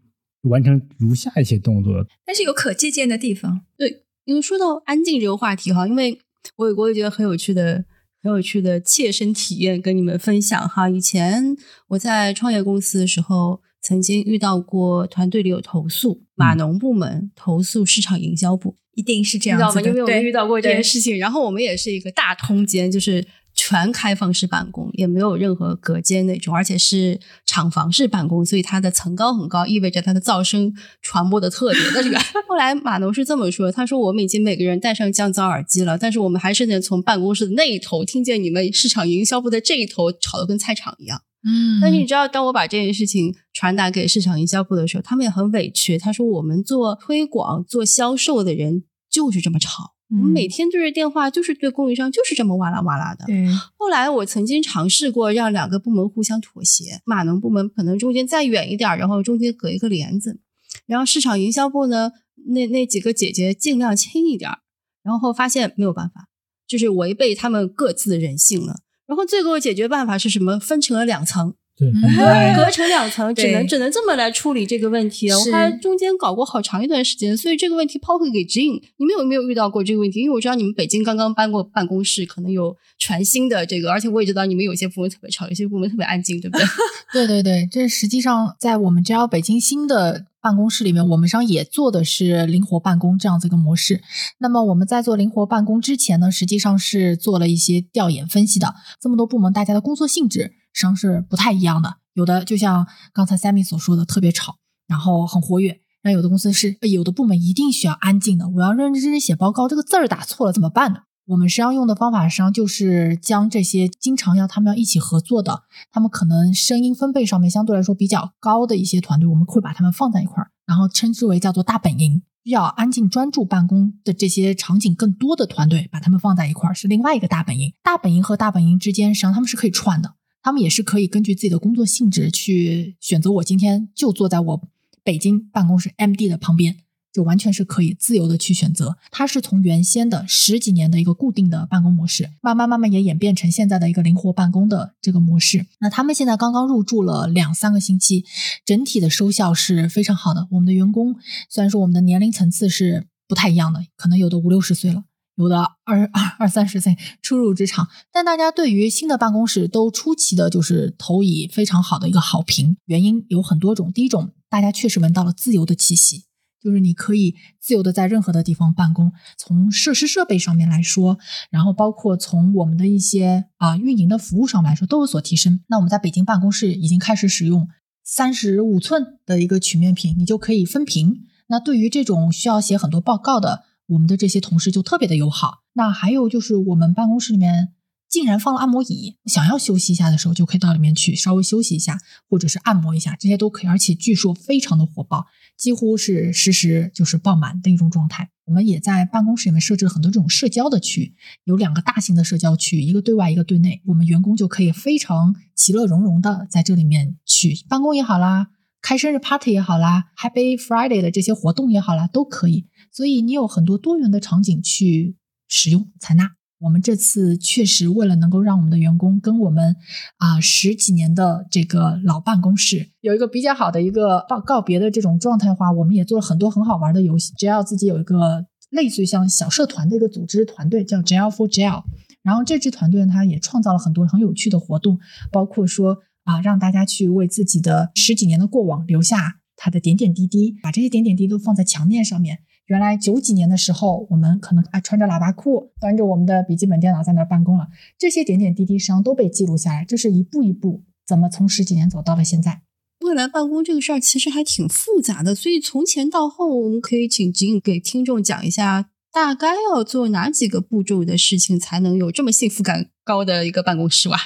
完成如下一些动作的。但是有可借鉴的地方。对因为说到安静这个话题哈，因为我有我也觉得很有趣的、很有趣的切身体验跟你们分享哈。以前我在创业公司的时候，曾经遇到过团队里有投诉，码农部门投诉市场营销部，一定是这知道吗？样子的，因为我们对遇到过这件事情，然后我们也是一个大通间，就是全开放式办公，也没有任何隔间那种，而且是厂房式办公，所以它的层高很高，意味着它的噪声传播的特别的这个。[laughs] 后来马农是这么说，他说我们已经每个人戴上降噪耳机了，但是我们还是能从办公室的那一头听见你们市场营销部的这一头吵得跟菜场一样。嗯，但是你知道，当我把这件事情传达给市场营销部的时候，他们也很委屈。他说：“我们做推广、做销售的人就是这么吵，我们嗯每天对着电话，就是对供应商就是这么哇啦哇啦的。”对，后来我曾经尝试过让两个部门互相妥协，码农部门可能中间再远一点儿，然后中间隔一个帘子，然后市场营销部呢，那那几个姐姐尽量轻一点儿，然后发现没有办法，就是违背他们各自的人性了。然后最后解决办法是什么？分成了两层，[laughs] 对，隔成两层，只能只能这么来处理这个问题。我是。还中间搞过好长一段时间，所以这个问题抛回给 Jin，你们有没有遇到过这个问题？因为我知道你们北京刚刚搬过办公室，可能有全新的这个，而且我也知道你们有些部门特别吵，有些部门特别安静，对不对？[laughs] 对对对，这实际上在我们 JL 北京新的办公室里面，我们上也做的是灵活办公这样子一个模式。那么我们在做灵活办公之前呢，实际上是做了一些调研分析的。这么多部门，大家的工作性质实际上是不太一样的。有的就像刚才 Sammy 所说的，特别吵，然后很活跃。那有的公司是，呃有的部门一定需要安静的。我要认认真认真写报告，这个字儿打错了怎么办呢？我们实际上用的方法实际上就是将这些经常要他们要一起合作的，他们可能声音分贝上面相对来说比较高的一些团队，我们会把他们放在一块儿，然后称之为叫做大本营。需要安静专注办公的这些场景更多的团队，把他们放在一块儿是另外一个大本营。大本营和大本营之间，实际上他们是可以串的，他们也是可以根据自己的工作性质去选择。我今天就坐在我北京办公室 MD 的旁边。就完全是可以自由的去选择，它是从原先的十几年的一个固定的办公模式，慢慢慢慢也演变成现在的一个灵活办公的这个模式。那他们现在刚刚入驻了两三个星期，整体的收效是非常好的。我们的员工虽然说我们的年龄层次是不太一样的，可能有的五六十岁了，有的二 [laughs] 二二三十岁初入职场，但大家对于新的办公室都出奇的就是投以非常好的一个好评。原因有很多种，第一种，大家确实闻到了自由的气息。就是你可以自由的在任何的地方办公，从设施设备上面来说，然后包括从我们的一些啊运营的服务上来说都有所提升。那我们在北京办公室已经开始使用三十五寸的一个曲面屏，你就可以分屏。那对于这种需要写很多报告的，我们的这些同事就特别的友好。那还有就是我们办公室里面。竟然放了按摩椅，想要休息一下的时候就可以到里面去稍微休息一下，或者是按摩一下，这些都可以。而且据说非常的火爆，几乎是实时就是爆满的一种状态。我们也在办公室里面设置了很多这种社交的区，有两个大型的社交区，一个对外，一个对内。我们员工就可以非常其乐融融的在这里面去办公也好啦，开生日 party 也好啦，Happy Friday 的这些活动也好啦，都可以。所以你有很多多元的场景去使用采纳。我们这次确实为了能够让我们的员工跟我们啊十几年的这个老办公室有一个比较好的一个告告别的这种状态的话，我们也做了很多很好玩的游戏。只要自己有一个类似于像小社团的一个组织团队，叫 Gel for Gel。然后这支团队呢，它也创造了很多很有趣的活动，包括说啊让大家去为自己的十几年的过往留下他的点点滴滴，把这些点点滴滴都放在墙面上面。原来九几年的时候，我们可能啊穿着喇叭裤，端着我们的笔记本电脑在那儿办公了。这些点点滴滴实际上都被记录下来，这是一步一步怎么从十几年走到了现在。未来办公这个事儿其实还挺复杂的，所以从前到后，我们可以请金给听众讲一下，大概要做哪几个步骤的事情，才能有这么幸福感高的一个办公室哇？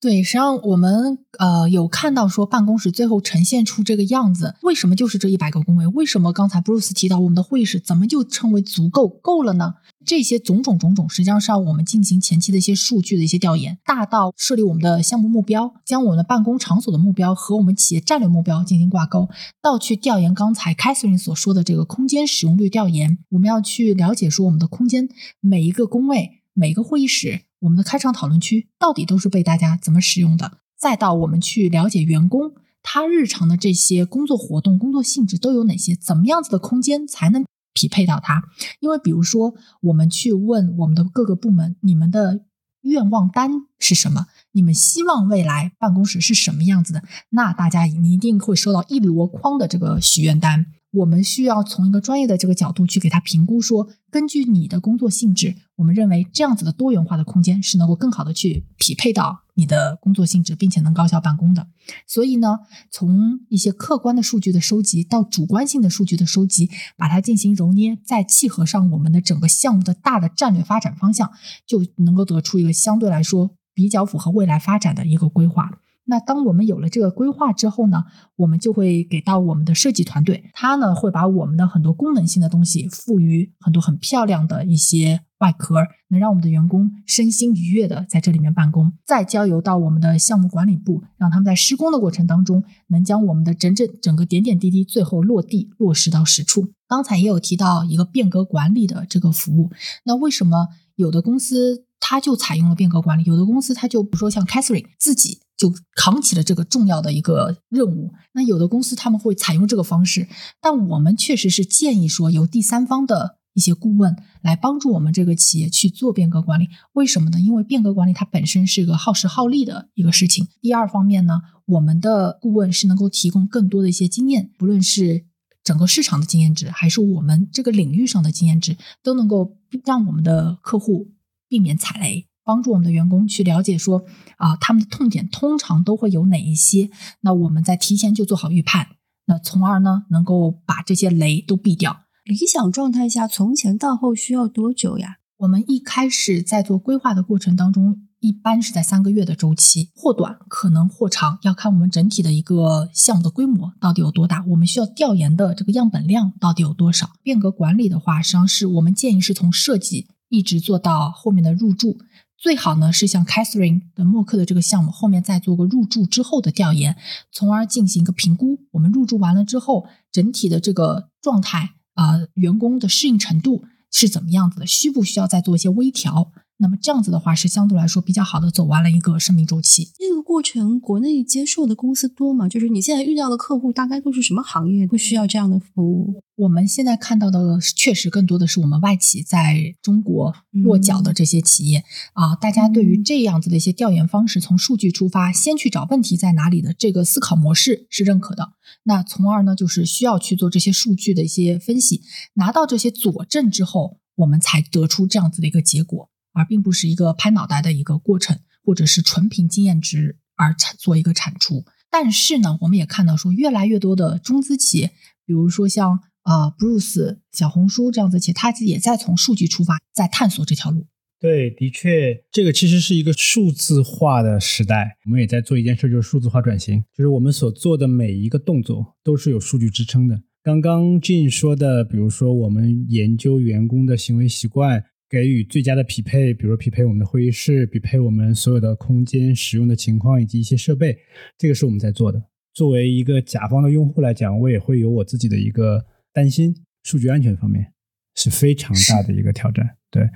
对，实际上我们呃有看到说办公室最后呈现出这个样子，为什么就是这一百个工位？为什么刚才 Bruce 提到我们的会议室怎么就称为足够够了呢？这些种种种种，实际上是要我们进行前期的一些数据的一些调研，大到设立我们的项目目标，将我们的办公场所的目标和我们企业战略目标进行挂钩，到去调研刚才 Catherine 所说的这个空间使用率调研，我们要去了解说我们的空间每一个工位、每一个会议室。我们的开场讨论区到底都是被大家怎么使用的？再到我们去了解员工他日常的这些工作活动、工作性质都有哪些？怎么样子的空间才能匹配到他？因为比如说，我们去问我们的各个部门，你们的愿望单是什么？你们希望未来办公室是什么样子的？那大家你一定会收到一箩筐的这个许愿单。我们需要从一个专业的这个角度去给他评估，说根据你的工作性质，我们认为这样子的多元化的空间是能够更好的去匹配到你的工作性质，并且能高效办公的。所以呢，从一些客观的数据的收集到主观性的数据的收集，把它进行揉捏，再契合上我们的整个项目的大的战略发展方向，就能够得出一个相对来说比较符合未来发展的一个规划。那当我们有了这个规划之后呢，我们就会给到我们的设计团队，他呢会把我们的很多功能性的东西赋予很多很漂亮的一些外壳，能让我们的员工身心愉悦的在这里面办公。再交由到我们的项目管理部，让他们在施工的过程当中，能将我们的整整整个点点滴滴最后落地落实到实处。刚才也有提到一个变革管理的这个服务，那为什么有的公司它就采用了变革管理，有的公司它就比如说像 Catherine 自己。就扛起了这个重要的一个任务。那有的公司他们会采用这个方式，但我们确实是建议说，由第三方的一些顾问来帮助我们这个企业去做变革管理。为什么呢？因为变革管理它本身是一个耗时耗力的一个事情。第二方面呢，我们的顾问是能够提供更多的一些经验，不论是整个市场的经验值，还是我们这个领域上的经验值，都能够让我们的客户避免踩雷。帮助我们的员工去了解说啊，他们的痛点通常都会有哪一些？那我们在提前就做好预判，那从而呢能够把这些雷都避掉。理想状态下，从前到后需要多久呀？我们一开始在做规划的过程当中，一般是在三个月的周期，或短可能或长，要看我们整体的一个项目的规模到底有多大，我们需要调研的这个样本量到底有多少。变革管理的话，实际上是我们建议是从设计一直做到后面的入驻。最好呢是像 Catherine 的默克的这个项目，后面再做个入驻之后的调研，从而进行一个评估。我们入驻完了之后，整体的这个状态啊、员工的适应程度是怎么样子的，需不需要再做一些微调？那么这样子的话，是相对来说比较好的走完了一个生命周期。这个过程国内接受的公司多吗？就是你现在遇到的客户大概都是什么行业会需要这样的服务？我们现在看到的确实更多的是我们外企在中国落脚的这些企业、啊，大家对于这样子的一些调研方式，从数据出发，先去找问题在哪里的这个思考模式是认可的。那从而呢，就是需要去做这些数据的一些分析，拿到这些佐证之后，我们才得出这样子的一个结果，而并不是一个拍脑袋的一个过程，或者是纯凭经验值而产做一个产出。但是呢，我们也看到说，越来越多的中资企业，比如说像呃 Bruce、小红书这样子企业，它也在从数据出发，在探索这条路。对，的确，这个其实是一个数字化的时代。我们也在做一件事，就是数字化转型，就是我们所做的每一个动作都是有数据支撑的。刚刚 Jin 说的，比如说我们研究员工的行为习惯，给予最佳的匹配，比如匹配我们的会议室，匹配我们所有的空间使用的情况以及一些设备，这个是我们在做的。作为一个甲方的用户来讲，我也会有我自己的一个担心，数据安全方面是非常大的一个挑战。对，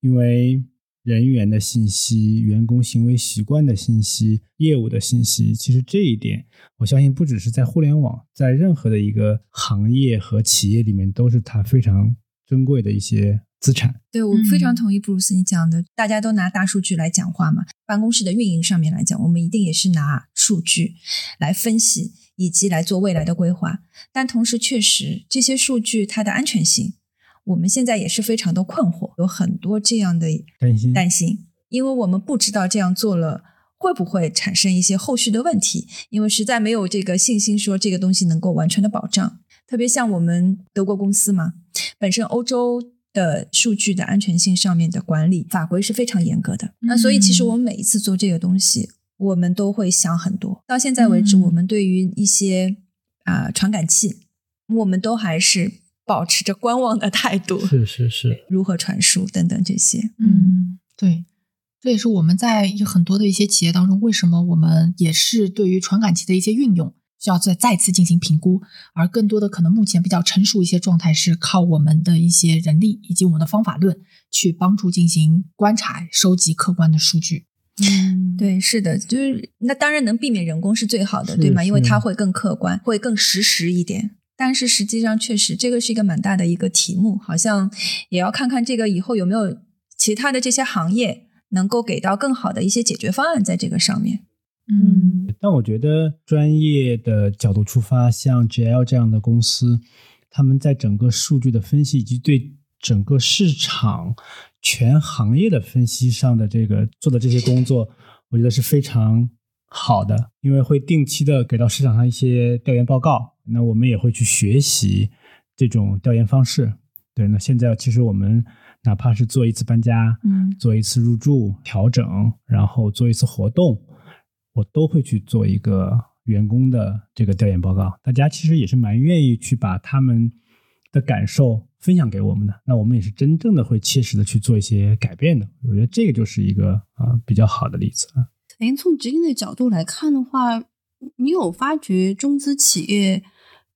因为人员的信息、员工行为习惯的信息、业务的信息，其实这一点，我相信不只是在互联网，在任何的一个行业和企业里面，都是它非常珍贵的一些资产。对我非常嗯同意布鲁斯你讲的，大家都拿大数据来讲话嘛。办公室的运营上面来讲，我们一定也是拿数据来分析以及来做未来的规划。但同时，确实这些数据它的安全性，我们现在也是非常的困惑，有很多这样的担心担心，因为我们不知道这样做了。会不会产生一些后续的问题？因为实在没有这个信心说这个东西能够完全的保障。特别像我们德国公司嘛，本身欧洲的数据的安全性上面的管理法规是非常严格的。那所以其实我们每一次做这个东西，我们都会想很多。到现在为止，嗯我们对于一些啊、传感器，我们都还是保持着观望的态度，是是是，如何传输等等这些。嗯，对，这也是我们在有很多的一些企业当中，为什么我们也是对于传感器的一些运用需要再再次进行评估，而更多的可能目前比较成熟一些状态是靠我们的一些人力以及我们的方法论去帮助进行观察、收集客观的数据。嗯，对，是的，就是那当然能避免人工是最好的，对吗？因为它会更客观，会更实时一点。但是实际上，确实这个是一个蛮大的一个题目，好像也要看看这个以后有没有其他的这些行业能够给到更好的一些解决方案在这个上面。嗯。但我觉得专业的角度出发，像 GL 这样的公司，他们在整个数据的分析以及对整个市场全行业的分析上的这个做的这些工作，我觉得是非常好的，因为会定期的给到市场上一些调研报告，那我们也会去学习这种调研方式。对，那现在其实我们哪怕是做一次搬家，嗯。做一次入住调整，然后做一次活动，我都会去做一个员工的这个调研报告。大家其实也是蛮愿意去把他们的感受分享给我们的。那我们也是真正的会切实的去做一些改变的。我觉得这个就是一个啊、比较好的例子啊。哎，从执行的角度来看的话，你有发觉中资企业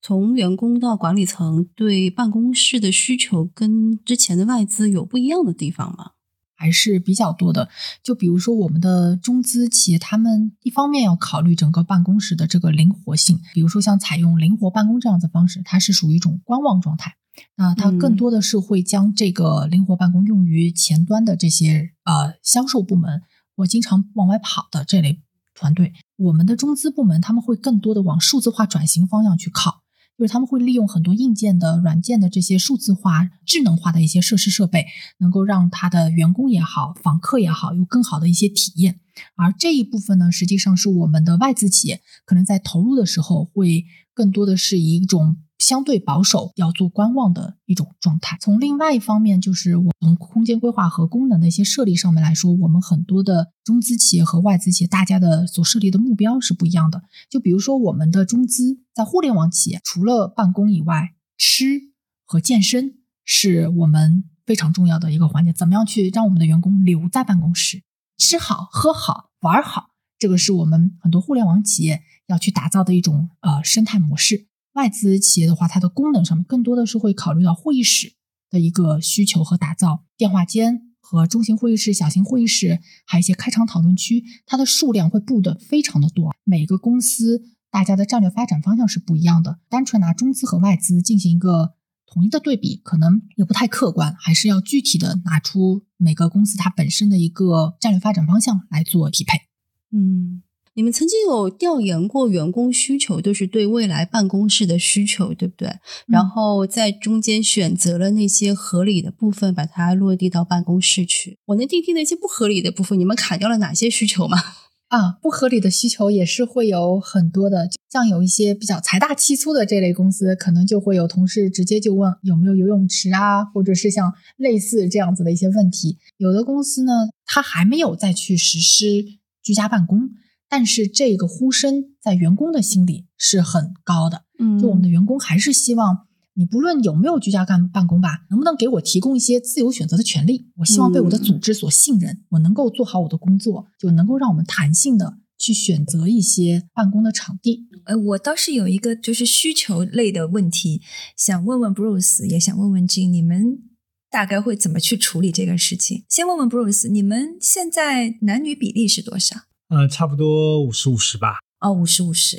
从员工到管理层对办公室的需求跟之前的外资有不一样的地方吗？还是比较多的。就比如说我们的中资企业，他们一方面要考虑整个办公室的这个灵活性，比如说像采用灵活办公这样子的方式，它是属于一种观望状态。那它更多的是会将这个灵活办公用于前端的这些呃销售部门我经常往外跑的这类团队。我们的中资部门他们会更多的往数字化转型方向去靠。就是他们会利用很多硬件的、软件的这些数字化、智能化的一些设施设备，能够让他的员工也好、访客也好，有更好的一些体验。而这一部分呢，实际上是我们的外资企业可能在投入的时候，会更多的是一种相对保守，要做观望的一种状态。从另外一方面，就是我从空间规划和功能的一些设立上面来说，我们很多的中资企业和外资企业，大家的所设立的目标是不一样的。就比如说，我们的中资在互联网企业，除了办公以外，吃和健身是我们非常重要的一个环节。怎么样去让我们的员工留在办公室，吃好、喝好、玩好？这个是我们很多互联网企业要去打造的一种呃生态模式。外资企业的话，它的功能上面更多的是会考虑到会议室的一个需求和打造，电话间和中型会议室、小型会议室，还有一些开场讨论区，它的数量会布的非常的多。每个公司大家的战略发展方向是不一样的，单纯拿中资和外资进行一个统一的对比，可能也不太客观，还是要具体的拿出每个公司它本身的一个战略发展方向来做匹配。嗯。你们曾经有调研过员工需求，都是对未来办公室的需求，对不对？然后在中间选择了那些合理的部分，把它落地到办公室去。我能听听那些不合理的部分，你们砍掉了哪些需求吗？啊，不合理的需求也是会有很多的，像有一些比较财大气粗的这类公司，可能就会有同事直接就问有没有游泳池啊，或者是像类似这样子的一些问题。有的公司呢，他还没有再去实施居家办公。但是这个呼声在员工的心里是很高的，嗯，就我们的员工还是希望你不论有没有居家干办公吧，能不能给我提供一些自由选择的权利？我希望被我的组织所信任，我能够做好我的工作，就能够让我们弹性的去选择一些办公的场地。呃，我倒是有一个就是需求类的问题，想问问 Bruce，也想问问 Jin，你们大概会怎么去处理这个事情？先问问 Bruce，你们现在男女比例是多少？呃，差不多五十五十吧。哦，五十五十。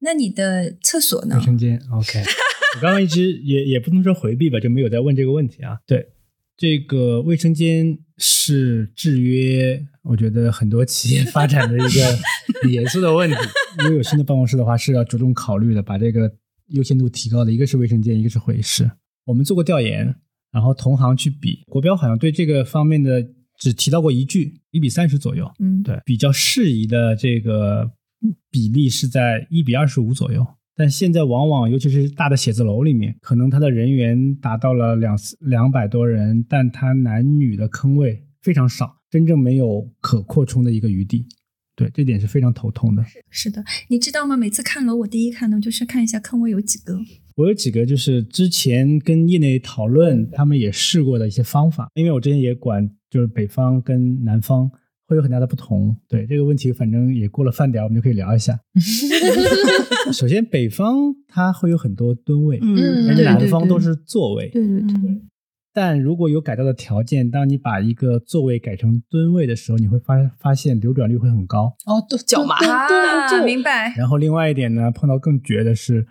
那你的厕所呢？卫生间，OK。[laughs] 我刚刚一直也也不能说回避吧，就没有在问这个问题啊。对，这个卫生间是制约，我觉得很多企业发展的一个 [laughs] 严肃的问题。如果有新的办公室的话，是要着重考虑的，把这个优先度提高的。一个是卫生间，一个是会议室。我们做过调研，然后同行去比，国标好像对这个方面的。只提到过一句，一比三十左右，嗯，对，比较适宜的这个比例是在一比二十五左右。但现在往往，尤其是大的写字楼里面，可能它的人员达到了两两百多人，但它男女的坑位非常少，真正没有可扩充的一个余地。对，这点是非常头痛的。是的，你知道吗？每次看楼，我第一看的就是看一下坑位有几个。我有几个就是之前跟业内讨论，他们也试过的一些方法，因为我之前也管。就是北方跟南方会有很大的不同，对这个问题，反正也过了饭点，我们就可以聊一下。[laughs] 首先，北方它会有很多吨位，嗯，南方都是座位，对对对。但如果有改造的条件，当你把一个座位改成蹲位的时候，你会发发现流转率会很高。哦，都脚麻，对，明白。然后另外一点呢，碰到更绝的是，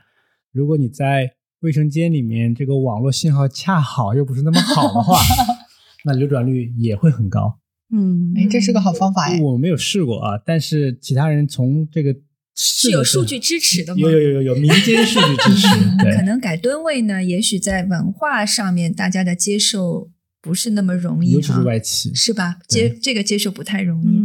如果你在卫生间里面，这个网络信号恰好又不是那么好的话。[laughs] 那流转率也会很高，嗯，哎，这是个好方法哎。我没有试过啊，但是其他人从这个是有数据支持的吗？有有有有有民间数据支持。[laughs] 可能改吨位呢，也许在文化上面大家的接受。不是那么容易，尤其是外企，是吧？接这个接受不太容易，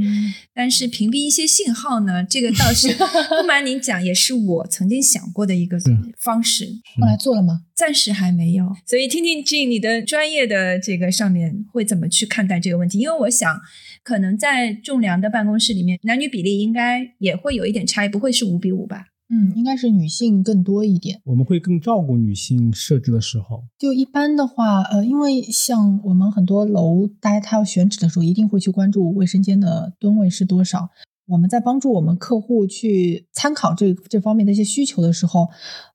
但是屏蔽一些信号呢，这个倒是 [laughs] 不瞒您讲，也是我曾经想过的一个方式。后来做了吗？暂时还没有。所以听听进你的专业的这个上面会怎么去看待这个问题？因为我想，可能在仲量的办公室里面，男女比例应该也会有一点差异，不会是五比五吧？嗯，应该是女性更多一点。我们会更照顾女性设置的时候。就一般的话，呃，因为像我们很多楼，大家他要选址的时候，一定会去关注卫生间的吨位是多少。我们在帮助我们客户去参考这这方面的一些需求的时候，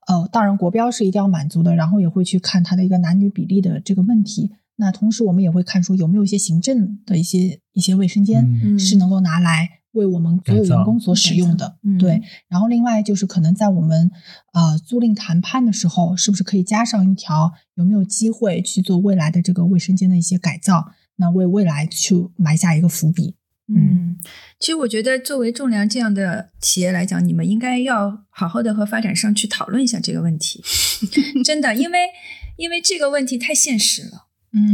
呃，当然国标是一定要满足的，然后也会去看它的一个男女比例的这个问题。那同时，我们也会看出有没有一些行政的一些一些卫生间是能够拿来。为我们所有员工所使用的，对。然后另外就是可能在我们呃租赁谈判的时候，是不是可以加上一条，有没有机会去做未来的这个卫生间的一些改造？那为未来去埋下一个伏笔。嗯，其实我觉得作为仲量这样的企业来讲，你们应该要好好的和发展商去讨论一下这个问题。[laughs] 真的，因为因为这个问题太现实了。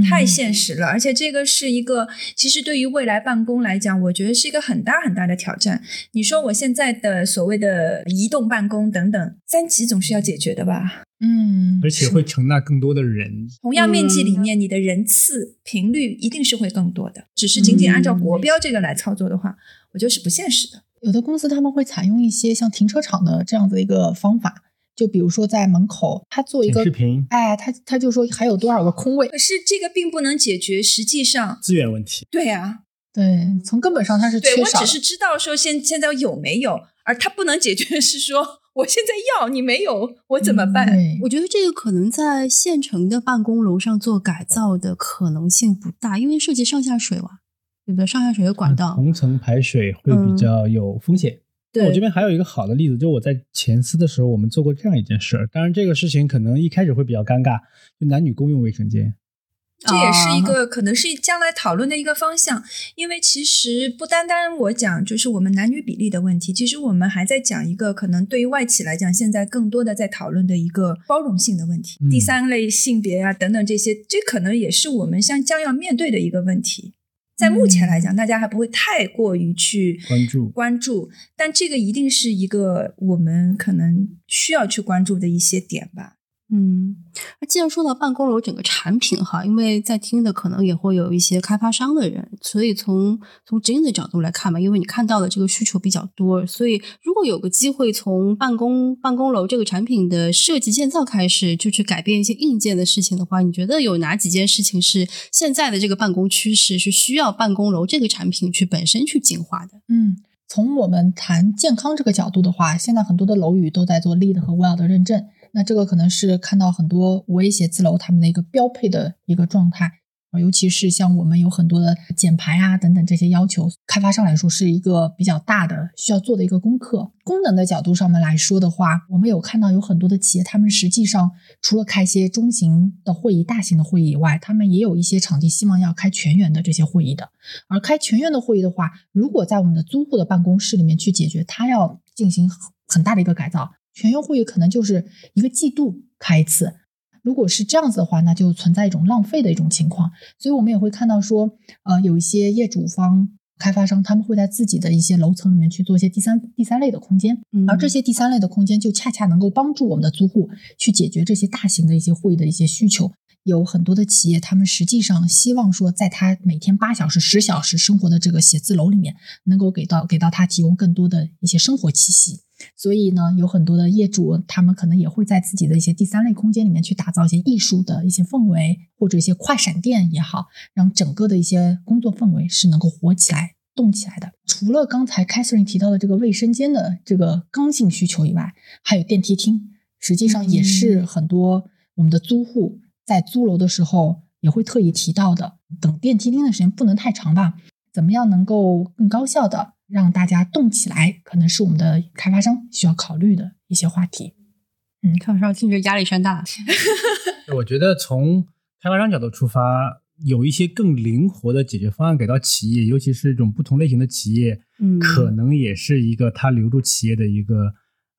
太现实了，而且这个是一个，其实对于未来办公来讲，我觉得是一个很大很大的挑战。你说我现在的所谓的移动办公等等，三级总是要解决的吧？嗯，而且会承纳更多的人。同样面积里面，你的人次频率一定是会更多的。只是仅仅按照国标这个来操作的话，我觉得是不现实的。有的公司他们会采用一些像停车场的这样子的一个方法，就比如说在门口他做一个视频，哎，他他就说还有多少个空位。可是这个并不能解决实际上资源问题。对啊，对，从根本上它是对我缺少的。只是知道说现现在有没有，而它不能解决是说我现在要你没有，我怎么办？嗯我觉得这个可能在现成的办公楼上做改造的可能性不大，因为涉及上下水嘛，对不对？上下水的管道，同层排水会比较有风险。对我这边还有一个好的例子，就我在前司的时候，我们做过这样一件事儿。当然，这个事情可能一开始会比较尴尬，就男女公用卫生间。这也是一个可能是将来讨论的一个方向，因为其实不单单我讲就是我们男女比例的问题，其实我们还在讲一个可能对于外企来讲，现在更多的在讨论的一个包容性的问题，嗯第三类性别啊等等这些，这可能也是我们像将要面对的一个问题。在目前来讲，大家还不会太过于去关注关注，但这个一定是一个我们可能需要去关注的一些点吧。嗯，那既然说到办公楼整个产品哈，因为在听的可能也会有一些开发商的人，所以从从 Jin 的角度来看嘛，因为你看到的这个需求比较多，所以如果有个机会从办公办公楼这个产品的设计建造开始，就去改变一些硬件的事情的话，你觉得有哪几件事情是现在的这个办公趋势是需要办公楼这个产品去本身去进化的？嗯，从我们谈健康这个角度的话，现在很多的楼宇都在做 LEED 和 WELL 的认证。那这个可能是看到很多五 A 写字楼他们的一个标配的一个状态，呃尤其是像我们有很多的减排啊等等这些要求，开发商来说是一个比较大的需要做的一个功课。功能的角度上面来说的话，我们有看到有很多的企业，他们实际上除了开一些中型的会议、大型的会议以外，他们也有一些场地希望要开全员的这些会议的。而开全员的会议的话，如果在我们的租户的办公室里面去解决，他要进行很大的一个改造，全员会议可能就是一个季度开一次。如果是这样子的话，那就存在一种浪费的一种情况。所以我们也会看到说，呃，有一些业主方、开发商，他们会在自己的一些楼层里面去做一些第三第三类的空间，嗯而这些第三类的空间就恰恰能够帮助我们的租户去解决这些大型的一些会议的一些需求。有很多的企业，他们实际上希望说，在他每天八小时、十小时生活的这个写字楼里面，能够给到给到他提供更多的一些生活气息。所以呢，有很多的业主，他们可能也会在自己的一些第三类空间里面去打造一些艺术的一些氛围，或者一些快闪店也好，让整个的一些工作氛围是能够活起来、动起来的。除了刚才 Catherine 提到的这个卫生间的这个刚性需求以外，还有电梯厅，实际上也是很多我们的租户在租楼的时候也会特意提到的。等电梯厅的时间不能太长吧？怎么样能够更高效的让大家动起来，可能是我们的开发商需要考虑的一些话题。嗯开发商听着压力山大。[laughs] 我觉得从开发商角度出发，有一些更灵活的解决方案给到企业，尤其是这种不同类型的企业，嗯可能也是一个他留住企业的一个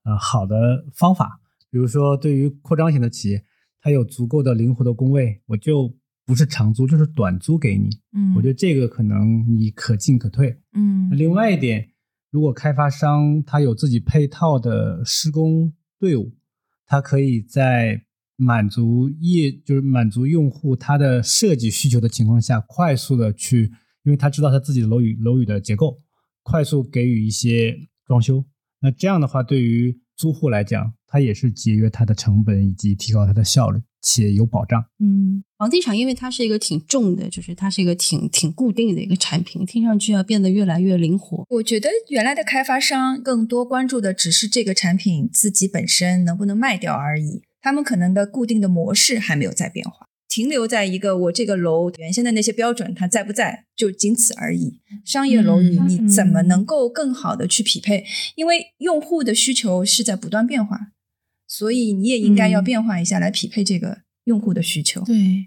呃好的方法。比如说，对于扩张型的企业，它有足够的灵活的工位，我就不是长租，就是短租给你。嗯我觉得这个可能你可进可退。嗯另外一点，如果开发商他有自己配套的施工队伍，他可以在满足业就是满足用户他的设计需求的情况下，快速的去，因为他知道他自己的楼宇楼宇的结构，快速给予一些装修。那这样的话，对于租户来讲，它也是节约它的成本以及提高它的效率，且有保障。嗯，房地产因为它是一个挺重的，就是它是一个挺挺固定的一个产品，听上去要变得越来越灵活。我觉得原来的开发商更多关注的只是这个产品自己本身能不能卖掉而已，他们可能的固定的模式还没有在变化，停留在一个我这个楼原先的那些标准它在不在，就仅此而已。商业楼宇嗯你怎么能够更好的去匹配？因为用户的需求是在不断变化，所以你也应该要嗯变化一下来匹配这个用户的需求。对，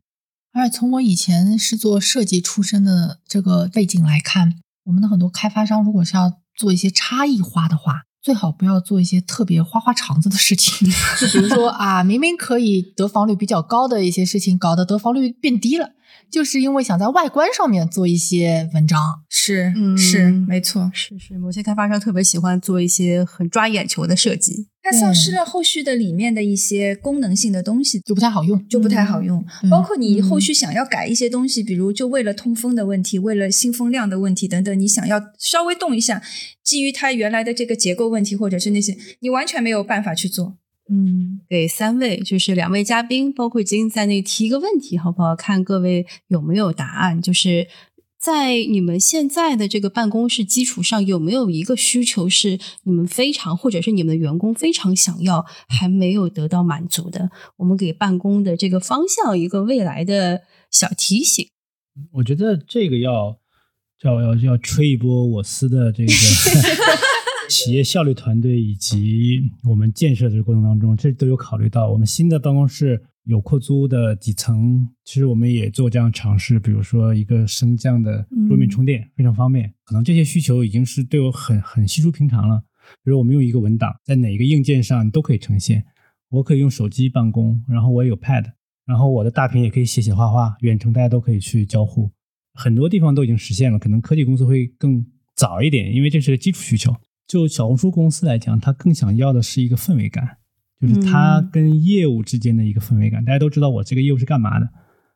而且从我以前是做设计出身的这个背景来看，我们的很多开发商如果是要做一些差异化的话，最好不要做一些特别花花肠子的事情，[laughs] 就比如说啊，明明可以得房率比较高的一些事情，搞得得房率变低了，就是因为想在外观上面做一些文章。是嗯是没错，是是，某些开发商特别喜欢做一些很抓眼球的设计。它它丧失了后续的里面的一些功能性的东西，就不太好用，就不太好用。嗯包括你后续想要改一些东西，比如就为了通风的问题，为了新风量的问题等等，你想要稍微动一下，基于它原来的这个结构问题，或者是那些，你完全没有办法去做。嗯，给三位就是两位嘉宾，包括金在内提一个问题，好不好？看各位有没有答案。就是在你们现在的这个办公室基础上，有没有一个需求是你们非常，或者是你们的员工非常想要，还没有得到满足的？我们给办公的这个方向一个未来的小提醒。我觉得这个要要要要吹一波我司的这个 [laughs] 企业效率团队以及我们建设的过程当中，这都有考虑到。我们新的办公室有扩租的底层，其实我们也做这样尝试，比如说一个升降的桌面充电，非常方便。可能这些需求已经是对我很很稀疏平常了。比如我们用一个文档，在哪一个硬件上你都可以呈现。我可以用手机办公，然后我也有 Pad，然后我的大屏也可以写写画画，远程大家都可以去交互。很多地方都已经实现了，可能科技公司会更早一点，因为这是个基础需求。就小红书公司来讲，它更想要的是一个氛围感，就是它跟业务之间的一个氛围感。大家都知道我这个业务是干嘛的，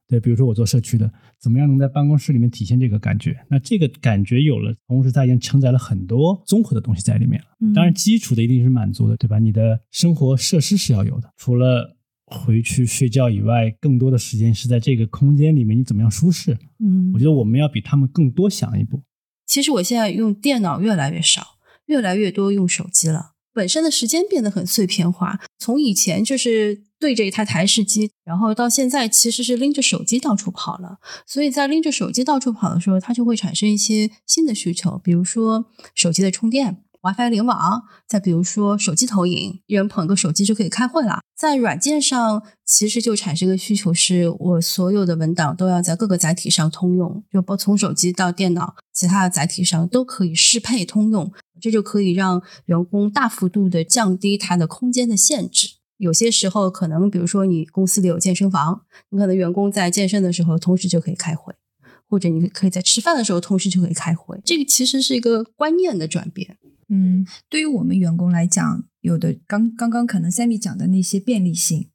对，比如说我做社区的，怎么样能在办公室里面体现这个感觉？那这个感觉有了，同时它已经承载了很多综合的东西在里面了。当然，基础的一定是满足的，对吧？你的生活设施是要有的，除了回去睡觉以外，更多的时间是在这个空间里面，你怎么样舒适？嗯我觉得我们要比他们更多想一步。其实我现在用电脑越来越少，越来越多用手机了。本身的时间变得很碎片化，从以前就是对着一台台式机，然后到现在其实是拎着手机到处跑了。所以在拎着手机到处跑的时候，它就会产生一些新的需求，比如说手机的充电。WiFi 联网，再比如说手机投影，一人捧个手机就可以开会了。在软件上，其实就产生一个需求，是我所有的文档都要在各个载体上通用，就包从手机到电脑，其他的载体上都可以适配通用。这就可以让员工大幅度的降低它的空间的限制。有些时候，可能比如说你公司里有健身房，你可能员工在健身的时候，同时就可以开会，或者你可以在吃饭的时候，同时就可以开会。这个其实是一个观念的转变。嗯，对于我们员工来讲，有的刚刚刚可能 Sammy 讲的那些便利性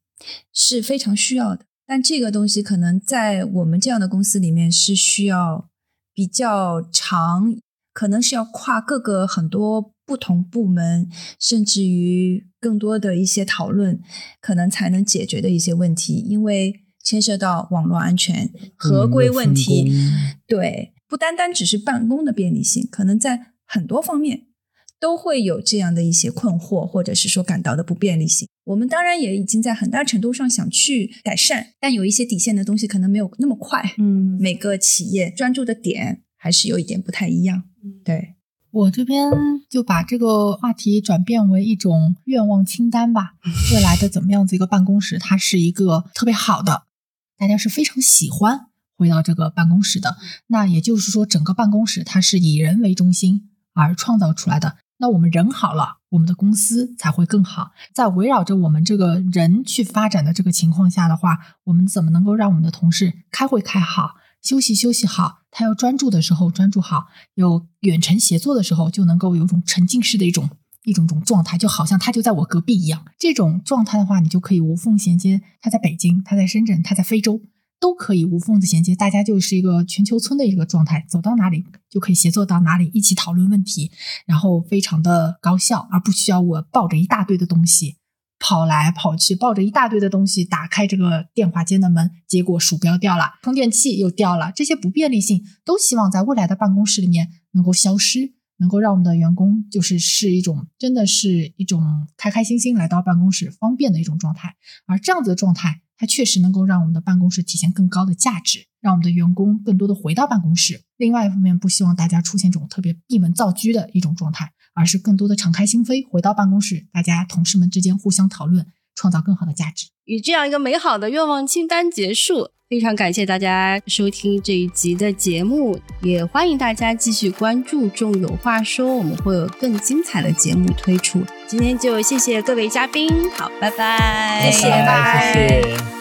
是非常需要的，但这个东西可能在我们这样的公司里面是需要比较长，可能是要跨各个很多不同部门，甚至于更多的一些讨论，可能才能解决的一些问题，因为牵涉到网络安全、合规问题，对，不单单只是办公的便利性，可能在很多方面。都会有这样的一些困惑，或者是说感到的不便利性。我们当然也已经在很大程度上想去改善，但有一些底线的东西可能没有那么快。嗯每个企业专注的点还是有一点不太一样。对，我这边就把这个话题转变为一种愿望清单吧。[laughs] 未来的怎么样子一个办公室，它是一个特别好的，大家是非常喜欢回到这个办公室的。那也就是说，整个办公室它是以人为中心而创造出来的。那我们人好了，我们的公司才会更好。在围绕着我们这个人去发展的这个情况下的话，我们怎么能够让我们的同事开会开好，休息休息好？他要专注的时候专注好，有远程协作的时候就能够有种沉浸式的一种一种种状态，就好像他就在我隔壁一样。这种状态的话，你就可以无缝衔接。他在北京，他在深圳，他在非洲。都可以无缝的衔接，大家就是一个全球村的一个状态，走到哪里就可以协作到哪里，一起讨论问题，然后非常的高效，而不需要我抱着一大堆的东西跑来跑去，抱着一大堆的东西打开这个电话间的门，结果鼠标掉了，充电器又掉了，这些不便利性都希望在未来的办公室里面能够消失，能够让我们的员工就是是一种真的是一种开开心心来到办公室方便的一种状态，而这样子的状态。它确实能够让我们的办公室体现更高的价值，让我们的员工更多的回到办公室。另外一方面，不希望大家出现这种特别闭门造车的一种状态，而是更多的敞开心扉，回到办公室，大家同事们之间互相讨论，创造更好的价值。与这样一个美好的愿望清单结束，非常感谢大家收听这一集的节目，也欢迎大家继续关注“众有话说”，我们会有更精彩的节目推出。今天就谢谢各位嘉宾，好，拜拜，拜拜谢谢。